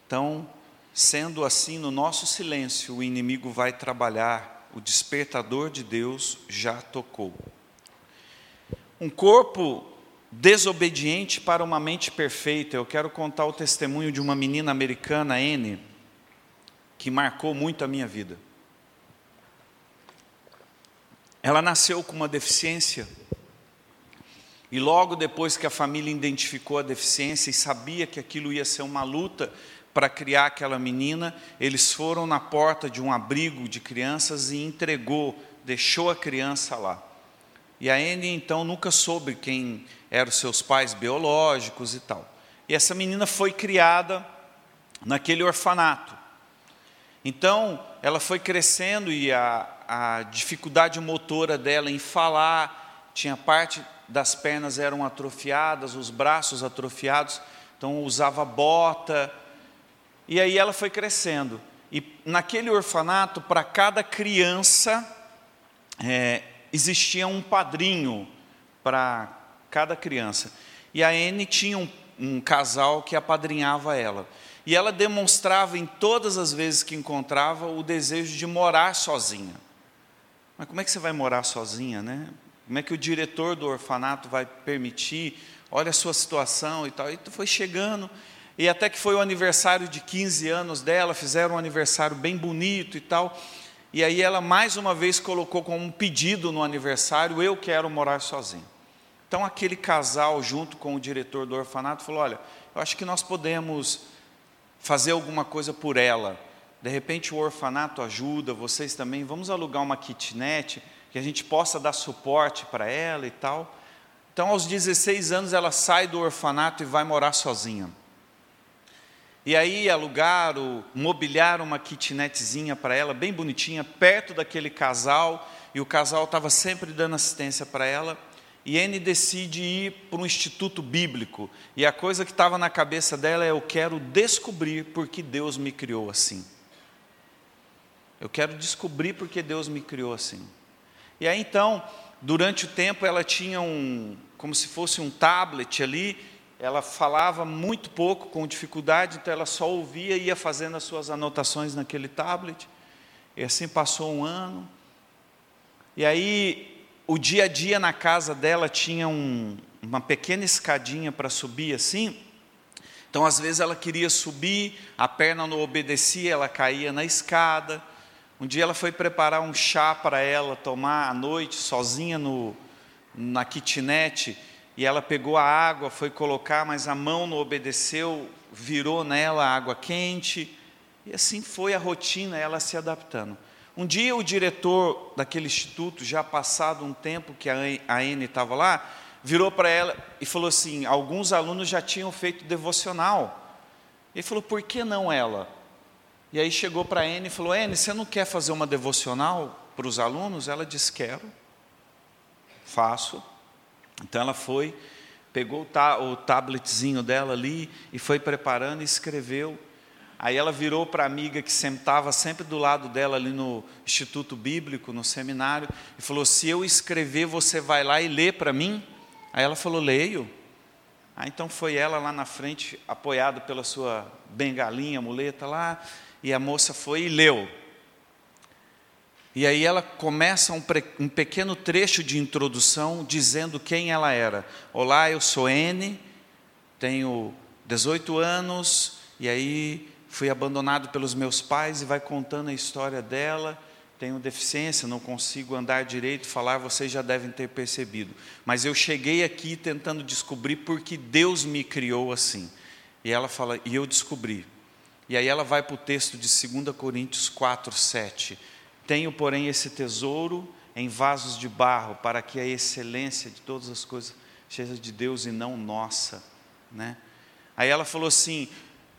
Então, sendo assim, no nosso silêncio, o inimigo vai trabalhar, o despertador de Deus já tocou. Um corpo desobediente para uma mente perfeita. Eu quero contar o testemunho de uma menina americana, N, que marcou muito a minha vida. Ela nasceu com uma deficiência e logo depois que a família identificou a deficiência e sabia que aquilo ia ser uma luta para criar aquela menina, eles foram na porta de um abrigo de crianças e entregou deixou a criança lá. E a Anne então nunca soube quem eram seus pais biológicos e tal. E essa menina foi criada naquele orfanato. Então, ela foi crescendo e a, a dificuldade motora dela em falar, tinha parte das pernas eram atrofiadas, os braços atrofiados, então usava bota. E aí ela foi crescendo. E naquele orfanato, para cada criança, é, existia um padrinho para cada criança. E a Anne tinha um, um casal que apadrinhava ela. E ela demonstrava em todas as vezes que encontrava o desejo de morar sozinha. Mas como é que você vai morar sozinha, né? Como é que o diretor do orfanato vai permitir? Olha a sua situação e tal. E foi chegando, e até que foi o aniversário de 15 anos dela, fizeram um aniversário bem bonito e tal. E aí ela mais uma vez colocou como um pedido no aniversário: eu quero morar sozinha. Então aquele casal, junto com o diretor do orfanato, falou: olha, eu acho que nós podemos fazer alguma coisa por ela. De repente o orfanato ajuda, vocês também, vamos alugar uma kitnet que a gente possa dar suporte para ela e tal. Então, aos 16 anos, ela sai do orfanato e vai morar sozinha. E aí alugaram, mobiliaram uma kitnetzinha para ela, bem bonitinha, perto daquele casal, e o casal estava sempre dando assistência para ela. E Anne decide ir para um instituto bíblico. E a coisa que estava na cabeça dela é: eu quero descobrir por que Deus me criou assim. Eu quero descobrir por que Deus me criou assim. E aí então, durante o tempo, ela tinha um, como se fosse um tablet ali, ela falava muito pouco, com dificuldade, então ela só ouvia e ia fazendo as suas anotações naquele tablet. E assim passou um ano. E aí, o dia a dia na casa dela tinha um, uma pequena escadinha para subir assim. Então, às vezes, ela queria subir, a perna não obedecia, ela caía na escada. Um dia ela foi preparar um chá para ela tomar à noite, sozinha no, na kitnet e ela pegou a água, foi colocar, mas a mão não obedeceu, virou nela água quente, e assim foi a rotina, ela se adaptando. Um dia o diretor daquele instituto, já passado um tempo que a Anne estava lá, virou para ela e falou assim: alguns alunos já tinham feito devocional. Ele falou: por que não ela? E aí chegou para a Anne e falou: Anne, você não quer fazer uma devocional para os alunos? Ela disse: quero, faço. Então ela foi, pegou o tabletzinho dela ali e foi preparando e escreveu. Aí ela virou para a amiga que sentava sempre do lado dela ali no Instituto Bíblico, no seminário, e falou: Se eu escrever, você vai lá e lê para mim? Aí ela falou: Leio. Aí então foi ela lá na frente, apoiada pela sua bengalinha, muleta lá, e a moça foi e leu. E aí ela começa um, um, pequeno trecho de introdução dizendo quem ela era. Olá, eu sou N, tenho 18 anos, e aí fui abandonado pelos meus pais, e vai contando a história dela. Tenho deficiência, não consigo andar direito, falar, vocês já devem ter percebido. Mas eu cheguei aqui tentando descobrir por que Deus me criou assim. E ela fala, e eu descobri. E aí ela vai para o texto de 2 Coríntios 4, 7 tenho, porém, esse tesouro em vasos de barro, para que a excelência de todas as coisas seja de Deus e não nossa. Né? Aí ela falou assim: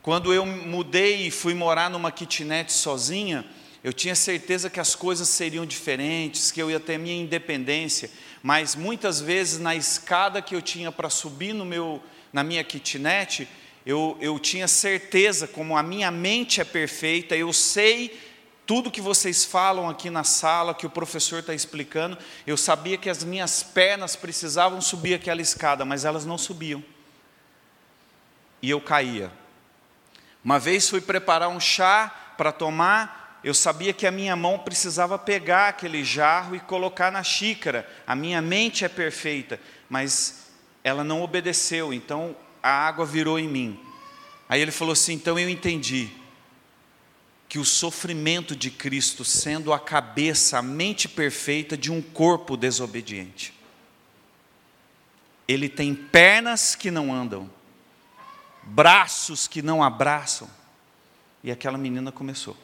quando eu mudei e fui morar numa kitnet sozinha, eu tinha certeza que as coisas seriam diferentes, que eu ia ter minha independência, mas muitas vezes na escada que eu tinha para subir no meu, na minha kitnet, eu, eu tinha certeza, como a minha mente é perfeita, eu sei tudo que vocês falam aqui na sala, que o professor está explicando, eu sabia que as minhas pernas precisavam subir aquela escada, mas elas não subiam. E eu caía. Uma vez fui preparar um chá para tomar, eu sabia que a minha mão precisava pegar aquele jarro e colocar na xícara. A minha mente é perfeita, mas ela não obedeceu, então a água virou em mim. Aí ele falou assim: então eu entendi que o sofrimento de Cristo, sendo a cabeça, a mente perfeita de um corpo desobediente. Ele tem pernas que não andam, braços que não abraçam. E aquela menina começou.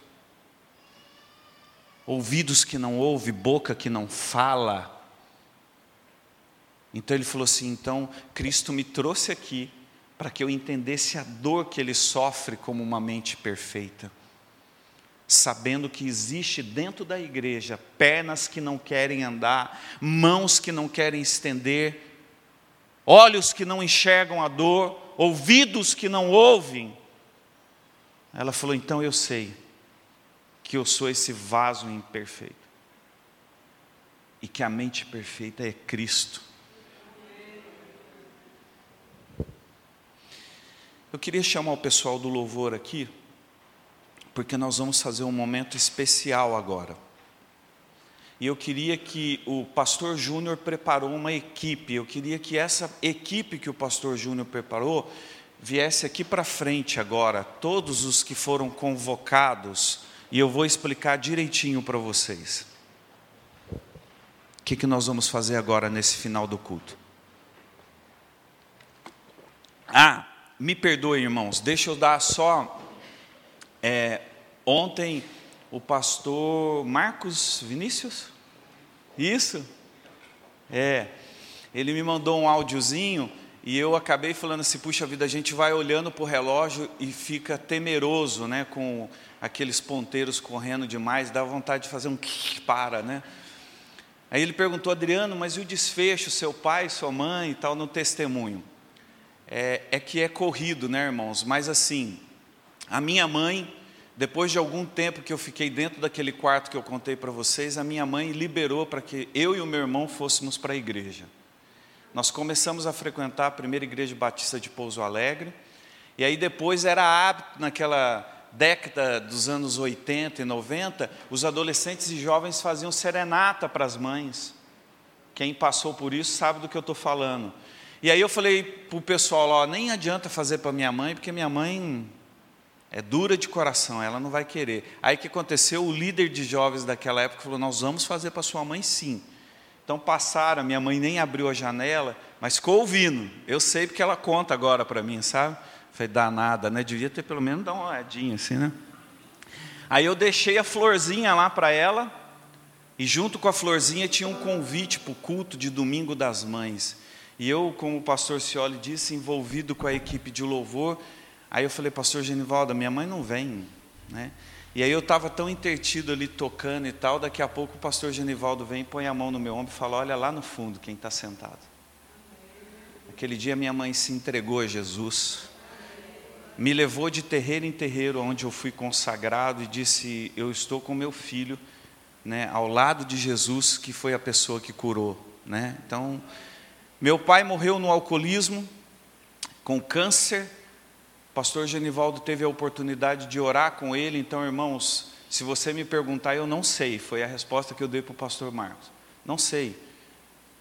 ouvidos que não ouvem, boca que não fala. Então ele falou assim: então Cristo me trouxe aqui para que eu entendesse a dor que ele sofre como uma mente perfeita, sabendo que existe dentro da igreja pernas que não querem andar, mãos que não querem estender, olhos que não enxergam a dor, ouvidos que não ouvem. Ela falou: então eu sei que eu sou esse vaso imperfeito e que a mente perfeita é Cristo. Eu queria chamar o pessoal do louvor aqui, porque nós vamos fazer um momento especial agora. E eu queria que o pastor Júnior preparou uma equipe, eu queria que essa equipe que o pastor Júnior preparou viesse aqui para frente agora, todos os que foram convocados e eu vou explicar direitinho para vocês. O que, que nós vamos fazer agora nesse final do culto? Ah, me perdoe, irmãos, deixa eu dar só. É, ontem, o pastor Marcos Vinícius, isso? É, ele me mandou um áudiozinho e eu acabei falando assim: puxa vida, a gente vai olhando para o relógio e fica temeroso, né, com aqueles ponteiros correndo demais, dá vontade de fazer um (laughs) para, né? Aí ele perguntou, Adriano, mas e o desfecho, seu pai, sua mãe e tal, no testemunho? É, é que é corrido, né, irmãos? Mas assim, a minha mãe, depois de algum tempo que eu fiquei dentro daquele quarto que eu contei para vocês, a minha mãe liberou para que eu e o meu irmão fôssemos para a igreja. Nós começamos a frequentar a primeira igreja batista de Pouso Alegre, e aí depois era hábito naquela década dos anos 80 e 90, os adolescentes e jovens faziam serenata para as mães. Quem passou por isso sabe do que eu estou falando. E aí eu falei para o pessoal, ó, nem adianta fazer para minha mãe, porque minha mãe é dura de coração, ela não vai querer. Aí o que aconteceu? O líder de jovens daquela época falou, nós vamos fazer para sua mãe sim. Então passaram, minha mãe nem abriu a janela, mas ficou ouvindo. Eu sei porque ela conta agora para mim, sabe? Falei, danada, né? Devia ter pelo menos dado uma olhadinha assim, né? Aí eu deixei a florzinha lá para ela, e junto com a florzinha tinha um convite para o culto de domingo das mães. E eu, como o pastor Cioli disse, envolvido com a equipe de louvor, aí eu falei, pastor Genivaldo, minha mãe não vem, né? E aí eu estava tão intertido ali tocando e tal, daqui a pouco o pastor Genivaldo vem, põe a mão no meu ombro e fala, olha lá no fundo quem está sentado. Aquele dia minha mãe se entregou a Jesus me levou de terreiro em terreiro, onde eu fui consagrado e disse: Eu estou com meu filho, né, ao lado de Jesus, que foi a pessoa que curou. Né? Então, meu pai morreu no alcoolismo, com câncer. O pastor Genivaldo teve a oportunidade de orar com ele. Então, irmãos, se você me perguntar, eu não sei. Foi a resposta que eu dei para o pastor Marcos. Não sei.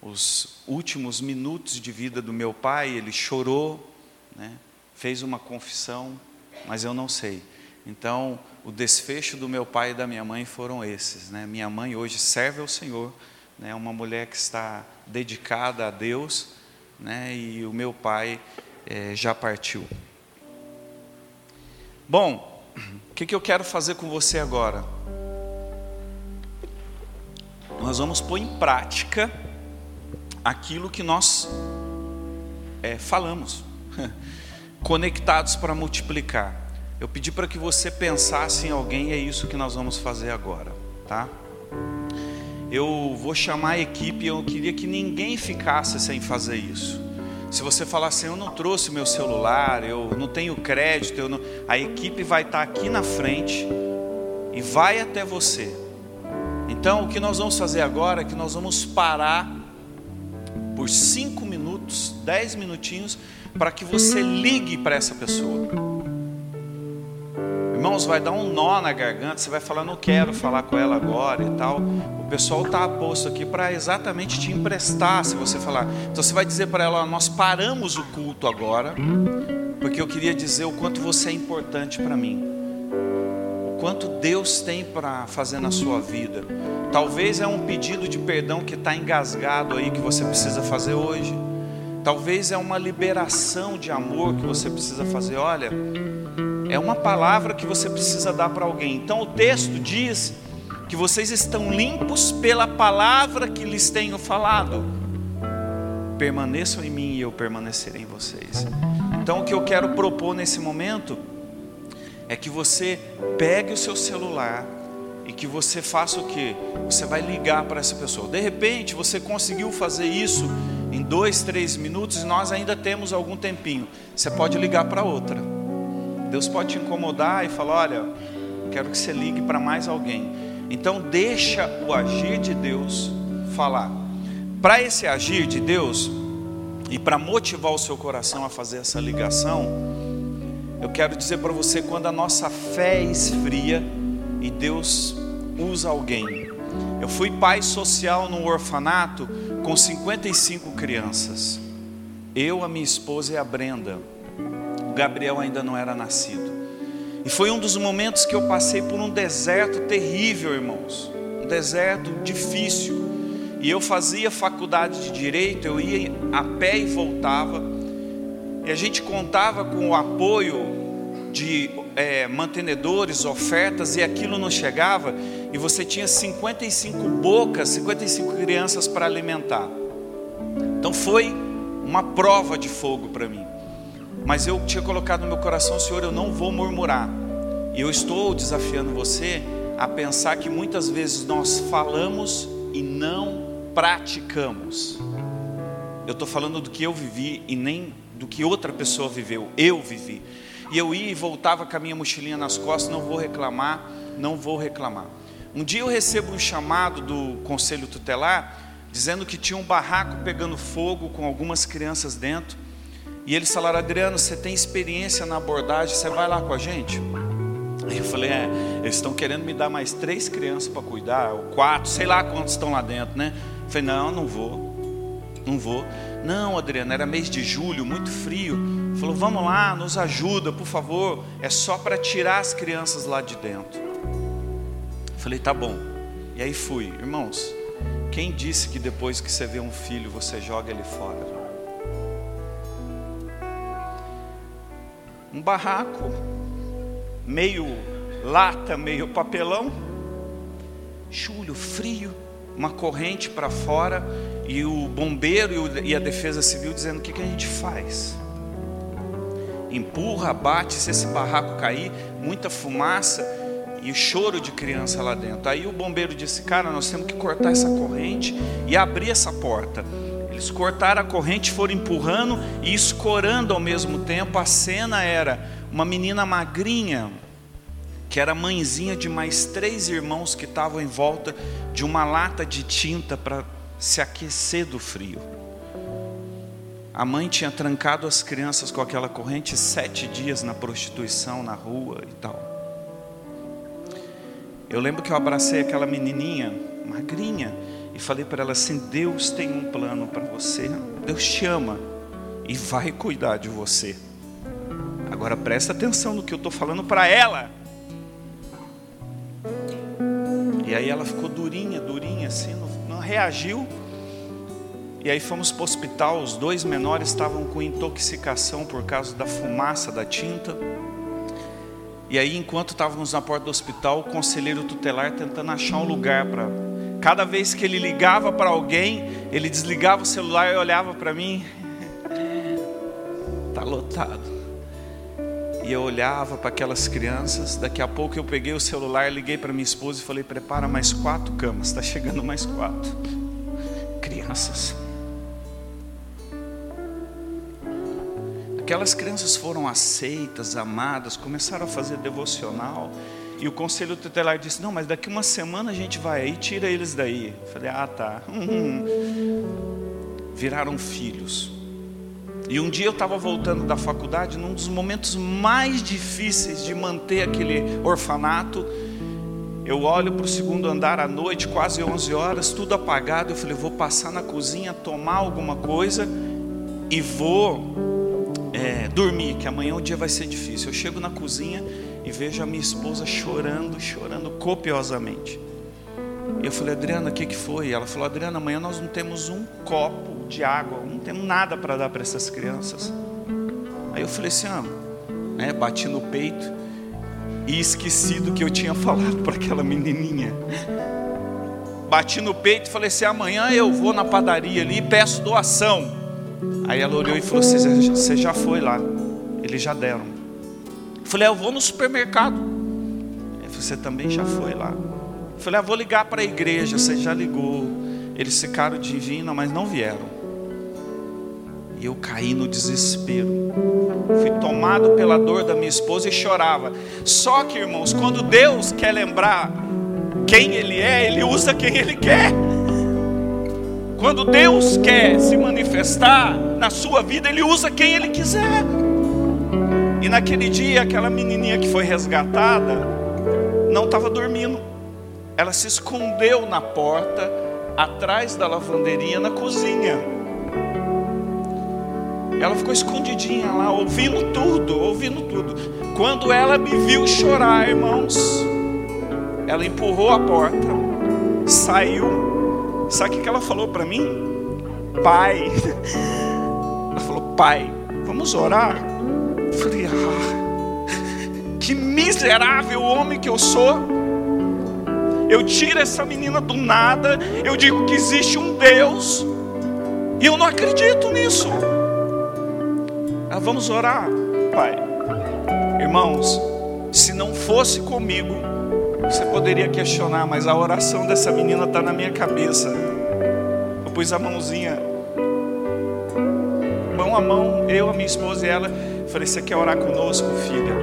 Os últimos minutos de vida do meu pai, ele chorou, né? fez uma confissão, mas eu não sei. Então, o desfecho do meu pai e da minha mãe foram esses. Né? Minha mãe hoje serve ao Senhor, né? uma mulher que está dedicada a Deus, né? e o meu pai é, já partiu. Bom, o que, que eu quero fazer com você agora? Nós vamos pôr em prática aquilo que nós é, falamos. (laughs) conectados para multiplicar. Eu pedi para que você pensasse em alguém, e é isso que nós vamos fazer agora, tá? Eu vou chamar a equipe, eu queria que ninguém ficasse sem fazer isso. Se você falar assim, eu não trouxe meu celular, eu não tenho crédito, não... a equipe vai estar aqui na frente e vai até você. Então, o que nós vamos fazer agora é que nós vamos parar por cinco minutos, dez minutinhos, para que você ligue para essa pessoa. Irmãos, vai dar um nó na garganta, você vai falar, não quero falar com ela agora e tal. O pessoal está posto aqui para exatamente te emprestar, se você falar. Então você vai dizer para ela, nós paramos o culto agora, porque eu queria dizer o quanto você é importante para mim. O quanto Deus tem para fazer na sua vida. Talvez é um pedido de perdão que está engasgado aí que você precisa fazer hoje. Talvez é uma liberação de amor que você precisa fazer. Olha, é uma palavra que você precisa dar para alguém. Então o texto diz que vocês estão limpos pela palavra que lhes tenho falado. Permaneçam em mim e eu permanecerei em vocês. Então, o que eu quero propor nesse momento é que você pegue o seu celular e que você faça o que? Você vai ligar para essa pessoa. De repente, você conseguiu fazer isso em dois, três minutos e nós ainda temos algum tempinho. Você pode ligar para outra. Deus pode te incomodar e falar: olha, quero que você ligue para mais alguém. Então, deixa o agir de Deus falar. Para esse agir de Deus e para motivar o seu coração a fazer essa ligação, eu quero dizer para você: quando a nossa fé esfria, e Deus usa alguém. Eu fui pai social num orfanato com 55 crianças. Eu, a minha esposa e a Brenda. Gabriel ainda não era nascido. E foi um dos momentos que eu passei por um deserto terrível, irmãos. Um deserto difícil. E eu fazia faculdade de direito, eu ia a pé e voltava. E a gente contava com o apoio de é, mantenedores, ofertas, e aquilo não chegava, e você tinha 55 bocas, 55 crianças para alimentar. Então foi uma prova de fogo para mim. Mas eu tinha colocado no meu coração, Senhor, eu não vou murmurar. E eu estou desafiando você a pensar que muitas vezes nós falamos e não praticamos. Eu estou falando do que eu vivi e nem do que outra pessoa viveu. Eu vivi. E eu ia e voltava com a minha mochilinha nas costas, não vou reclamar, não vou reclamar. Um dia eu recebo um chamado do conselho tutelar, dizendo que tinha um barraco pegando fogo com algumas crianças dentro. E eles falaram, Adriano, você tem experiência na abordagem, você vai lá com a gente? Eu falei, é, eles estão querendo me dar mais três crianças para cuidar, ou quatro, sei lá quantos estão lá dentro, né? Eu falei, não, não vou, não vou. Não, Adriano, era mês de julho, muito frio. Falou: Vamos lá, nos ajuda, por favor. É só para tirar as crianças lá de dentro. Falei: Tá bom. E aí fui, irmãos. Quem disse que depois que você vê um filho você joga ele fora? Um barraco, meio lata, meio papelão, julho, frio, uma corrente para fora e o bombeiro e a defesa civil dizendo: o que, que a gente faz? empurra, bate, se esse barraco cair, muita fumaça e o choro de criança lá dentro. Aí o bombeiro disse: Cara, nós temos que cortar essa corrente e abrir essa porta. Eles cortaram a corrente, foram empurrando e escorando ao mesmo tempo. A cena era uma menina magrinha, que era mãezinha de mais três irmãos que estavam em volta de uma lata de tinta para se aquecer do frio. A mãe tinha trancado as crianças com aquela corrente sete dias na prostituição, na rua e tal. Eu lembro que eu abracei aquela menininha, magrinha, e falei para ela assim: Deus tem um plano para você, Deus te ama e vai cuidar de você. Agora presta atenção no que eu estou falando para ela. E aí ela ficou durinha, durinha, assim, não, não reagiu. E aí fomos para o hospital, os dois menores estavam com intoxicação por causa da fumaça da tinta. E aí, enquanto estávamos na porta do hospital, o conselheiro tutelar tentando achar um lugar para. Cada vez que ele ligava para alguém, ele desligava o celular e olhava para mim. Está lotado. E eu olhava para aquelas crianças. Daqui a pouco eu peguei o celular, liguei para minha esposa e falei: prepara mais quatro camas, está chegando mais quatro. Crianças. Aquelas crianças foram aceitas, amadas, começaram a fazer devocional. E o conselho tutelar disse: Não, mas daqui uma semana a gente vai aí, tira eles daí. Eu falei: Ah, tá. Hum. (laughs) Viraram filhos. E um dia eu estava voltando da faculdade, num dos momentos mais difíceis de manter aquele orfanato. Eu olho para o segundo andar à noite, quase 11 horas, tudo apagado. Eu falei: Vou passar na cozinha, tomar alguma coisa e vou é, dormir, que amanhã o dia vai ser difícil. Eu chego na cozinha e vejo a minha esposa chorando, chorando copiosamente. E eu falei, Adriana, o que, que foi? ela falou, Adriana, amanhã nós não temos um copo de água, não temos nada para dar para essas crianças. Aí eu falei assim, ah, né, bati no peito e esqueci do que eu tinha (laughs) falado para aquela menininha. bati no peito e falei assim: amanhã eu vou na padaria ali e peço doação. Aí ela olhou e falou você já foi lá, eles já deram. Eu falei: eu vou no supermercado. Você também já foi lá. Eu falei: eu vou ligar para a igreja. Você já ligou. Eles ficaram divinos, mas não vieram. E eu caí no desespero. Fui tomado pela dor da minha esposa e chorava. Só que, irmãos, quando Deus quer lembrar quem Ele é, Ele usa quem Ele quer. Quando Deus quer se manifestar na sua vida, Ele usa quem Ele quiser. E naquele dia, aquela menininha que foi resgatada não estava dormindo. Ela se escondeu na porta, atrás da lavanderia, na cozinha. Ela ficou escondidinha lá, ouvindo tudo, ouvindo tudo. Quando ela me viu chorar, irmãos, ela empurrou a porta, saiu. Sabe o que ela falou para mim? Pai. (laughs) Ela falou, pai, vamos orar? Eu falei, ah, que miserável homem que eu sou. Eu tiro essa menina do nada, eu digo que existe um Deus, e eu não acredito nisso. Ah, vamos orar, Pai. Irmãos, se não fosse comigo, você poderia questionar, mas a oração dessa menina está na minha cabeça. Eu pus a mãozinha, mão a mão, eu, a minha esposa e ela. Falei: Você quer orar conosco, filha?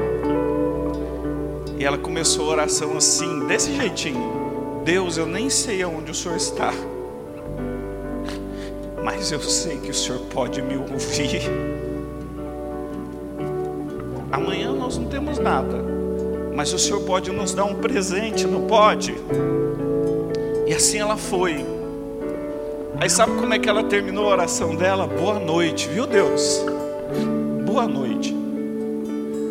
E ela começou a oração assim, desse jeitinho: Deus, eu nem sei aonde o Senhor está, mas eu sei que o Senhor pode me ouvir. Amanhã nós não temos nada, mas o Senhor pode nos dar um presente, não pode? E assim ela foi. Aí sabe como é que ela terminou a oração dela? Boa noite, viu Deus? Boa noite.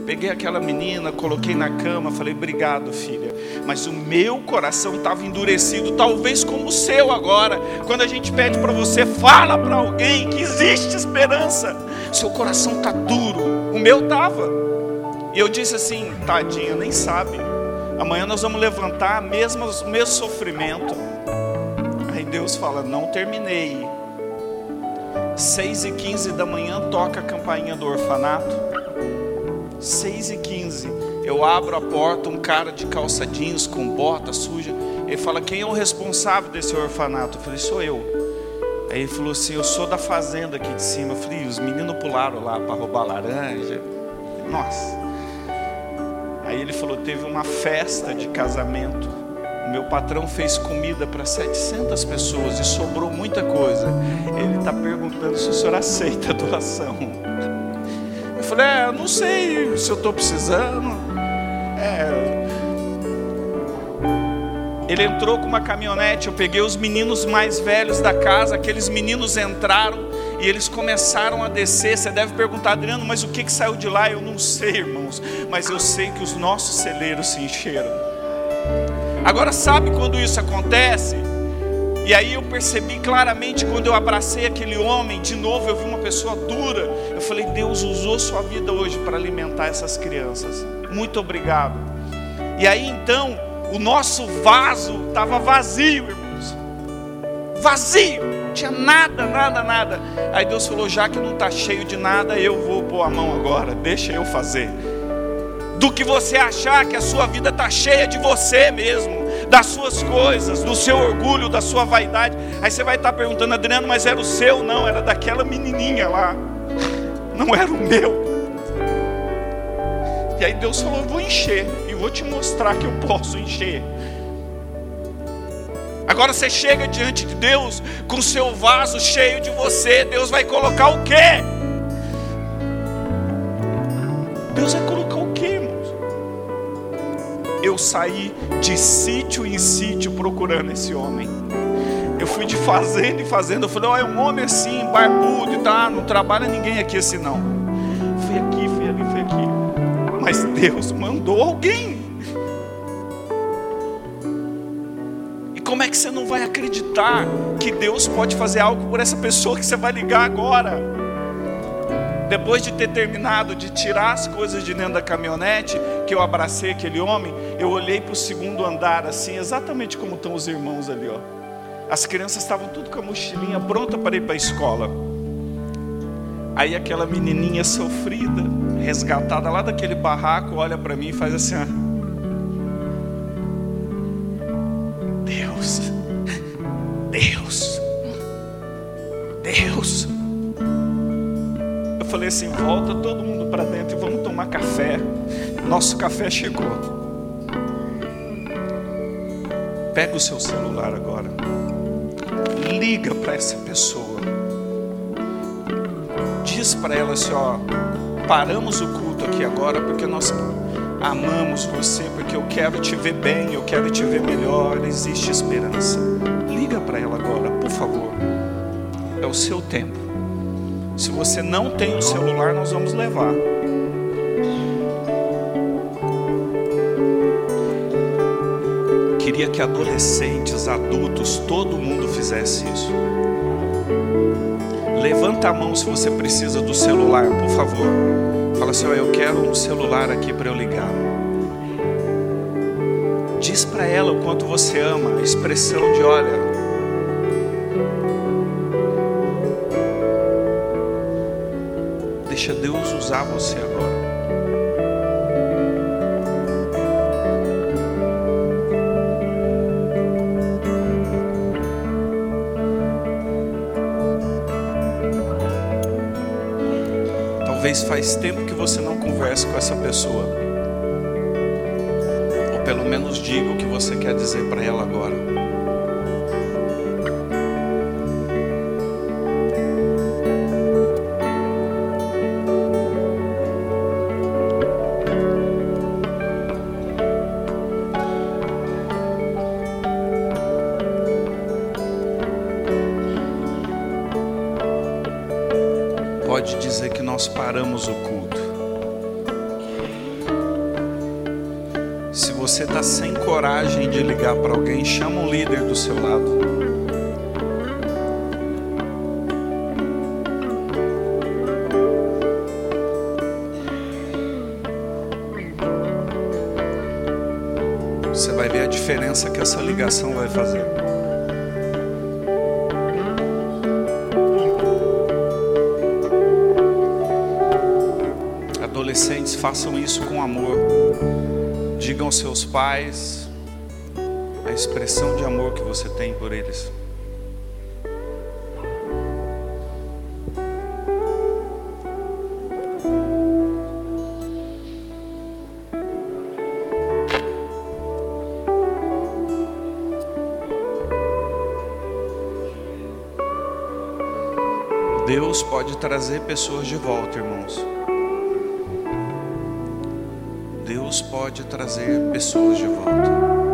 Peguei aquela menina, coloquei na cama, falei: Obrigado, filha. Mas o meu coração estava endurecido, talvez como o seu agora. Quando a gente pede para você, fala para alguém que existe esperança. Seu coração está duro, o meu estava. E eu disse assim, tadinha, nem sabe. Amanhã nós vamos levantar mesmo, o mesmo sofrimento. Aí Deus fala, não terminei. Seis e quinze da manhã toca a campainha do orfanato. Seis e quinze. Eu abro a porta, um cara de calça jeans com bota suja. Ele fala, quem é o responsável desse orfanato? Eu falei, sou eu. Aí ele falou assim, eu sou da fazenda aqui de cima. Eu falei, os meninos pularam lá para roubar laranja. Nossa. Aí ele falou: teve uma festa de casamento. Meu patrão fez comida para 700 pessoas e sobrou muita coisa. Ele está perguntando se o senhor aceita a doação. Eu falei: é, eu não sei se eu estou precisando. É. Ele entrou com uma caminhonete. Eu peguei os meninos mais velhos da casa. Aqueles meninos entraram e eles começaram a descer. Você deve perguntar, Adriano, mas o que, que saiu de lá? Eu não sei, irmãos, mas eu sei que os nossos celeiros se encheram. Agora, sabe quando isso acontece? E aí eu percebi claramente quando eu abracei aquele homem, de novo eu vi uma pessoa dura. Eu falei, Deus usou sua vida hoje para alimentar essas crianças. Muito obrigado. E aí então, o nosso vaso estava vazio, irmãos. Vazio tinha nada, nada, nada. Aí Deus falou: já que não está cheio de nada, eu vou pôr a mão agora, deixa eu fazer. Do que você achar que a sua vida está cheia de você mesmo, das suas coisas, do seu orgulho, da sua vaidade. Aí você vai estar tá perguntando, Adriano, mas era o seu? Não, era daquela menininha lá, não era o meu. E aí Deus falou: vou encher, e vou te mostrar que eu posso encher. Agora você chega diante de Deus com seu vaso cheio de você, Deus vai colocar o quê? Deus vai saí de sítio em sítio procurando esse homem. Eu fui de fazenda em fazenda. Eu falei, ó, oh, é um homem assim, barbudo e tá, não trabalha ninguém aqui assim não. Fui aqui, fui ali, fui aqui. Mas Deus mandou alguém. como é que você não vai acreditar que Deus pode fazer algo por essa pessoa que você vai ligar agora? Depois de ter terminado de tirar as coisas de dentro da caminhonete, que eu abracei aquele homem, eu olhei para o segundo andar, assim, exatamente como estão os irmãos ali, ó. As crianças estavam tudo com a mochilinha pronta para ir para a escola. Aí aquela menininha sofrida, resgatada lá daquele barraco, olha para mim e faz assim: ó. Deus, Deus, Deus. Eu falei assim: volta todo mundo para dentro e vamos tomar café. Nosso café chegou. Pega o seu celular agora. Liga para essa pessoa. Diz para ela assim: ó, paramos o culto aqui agora porque nós amamos você, porque eu quero te ver bem, eu quero te ver melhor. Existe esperança. Liga para ela agora, por favor. É o seu tempo. Se você não tem o celular, nós vamos levar. Queria que adolescentes, adultos, todo mundo fizesse isso. Levanta a mão se você precisa do celular, por favor. Fala assim: oh, eu quero um celular aqui para eu ligar. Diz para ela o quanto você ama, a expressão de olha. Deixa Deus usar você agora. Talvez faz tempo que você não conversa com essa pessoa. Ou pelo menos diga o que você quer dizer para ela agora. Vai fazer. façam isso com amor. Digam aos seus pais a expressão de amor que você tem por eles. Deus pode trazer pessoas de volta, irmãos. Deus pode trazer pessoas de volta.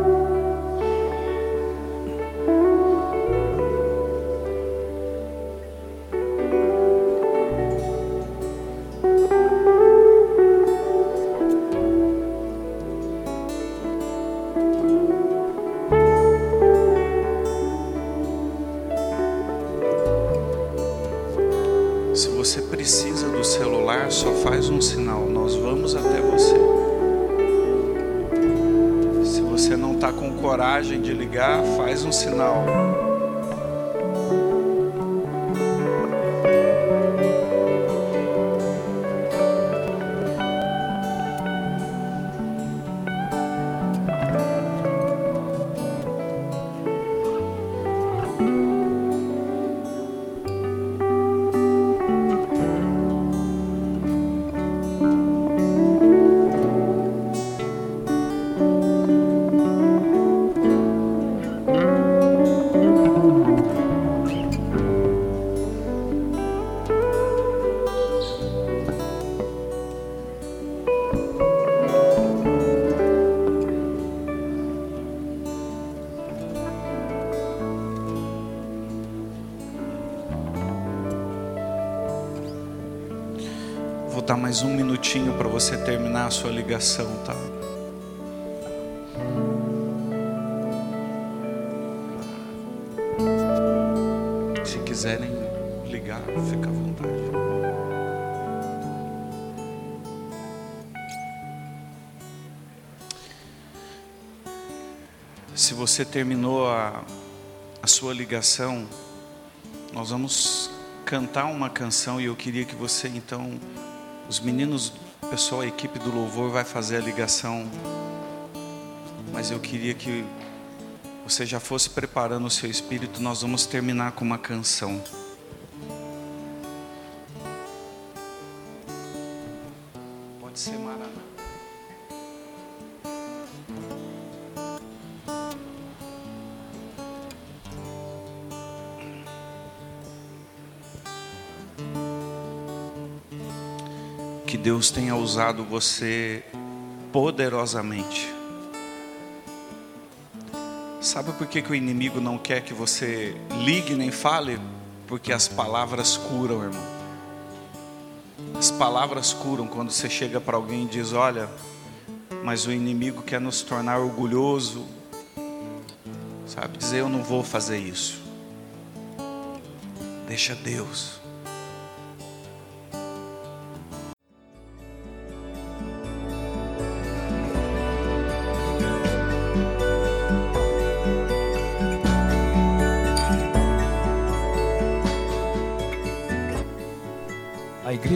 Ligação, tá? Se quiserem ligar, fica à vontade. Se você terminou a, a sua ligação, nós vamos cantar uma canção e eu queria que você então, os meninos, pessoal, a equipe do louvor vai fazer a ligação, mas eu queria que você já fosse preparando o seu espírito, nós vamos terminar com uma canção. Deus tenha usado você poderosamente. Sabe por que, que o inimigo não quer que você ligue nem fale? Porque as palavras curam, irmão. As palavras curam quando você chega para alguém e diz: Olha, mas o inimigo quer nos tornar orgulhoso, sabe? Dizer: Eu não vou fazer isso. Deixa Deus.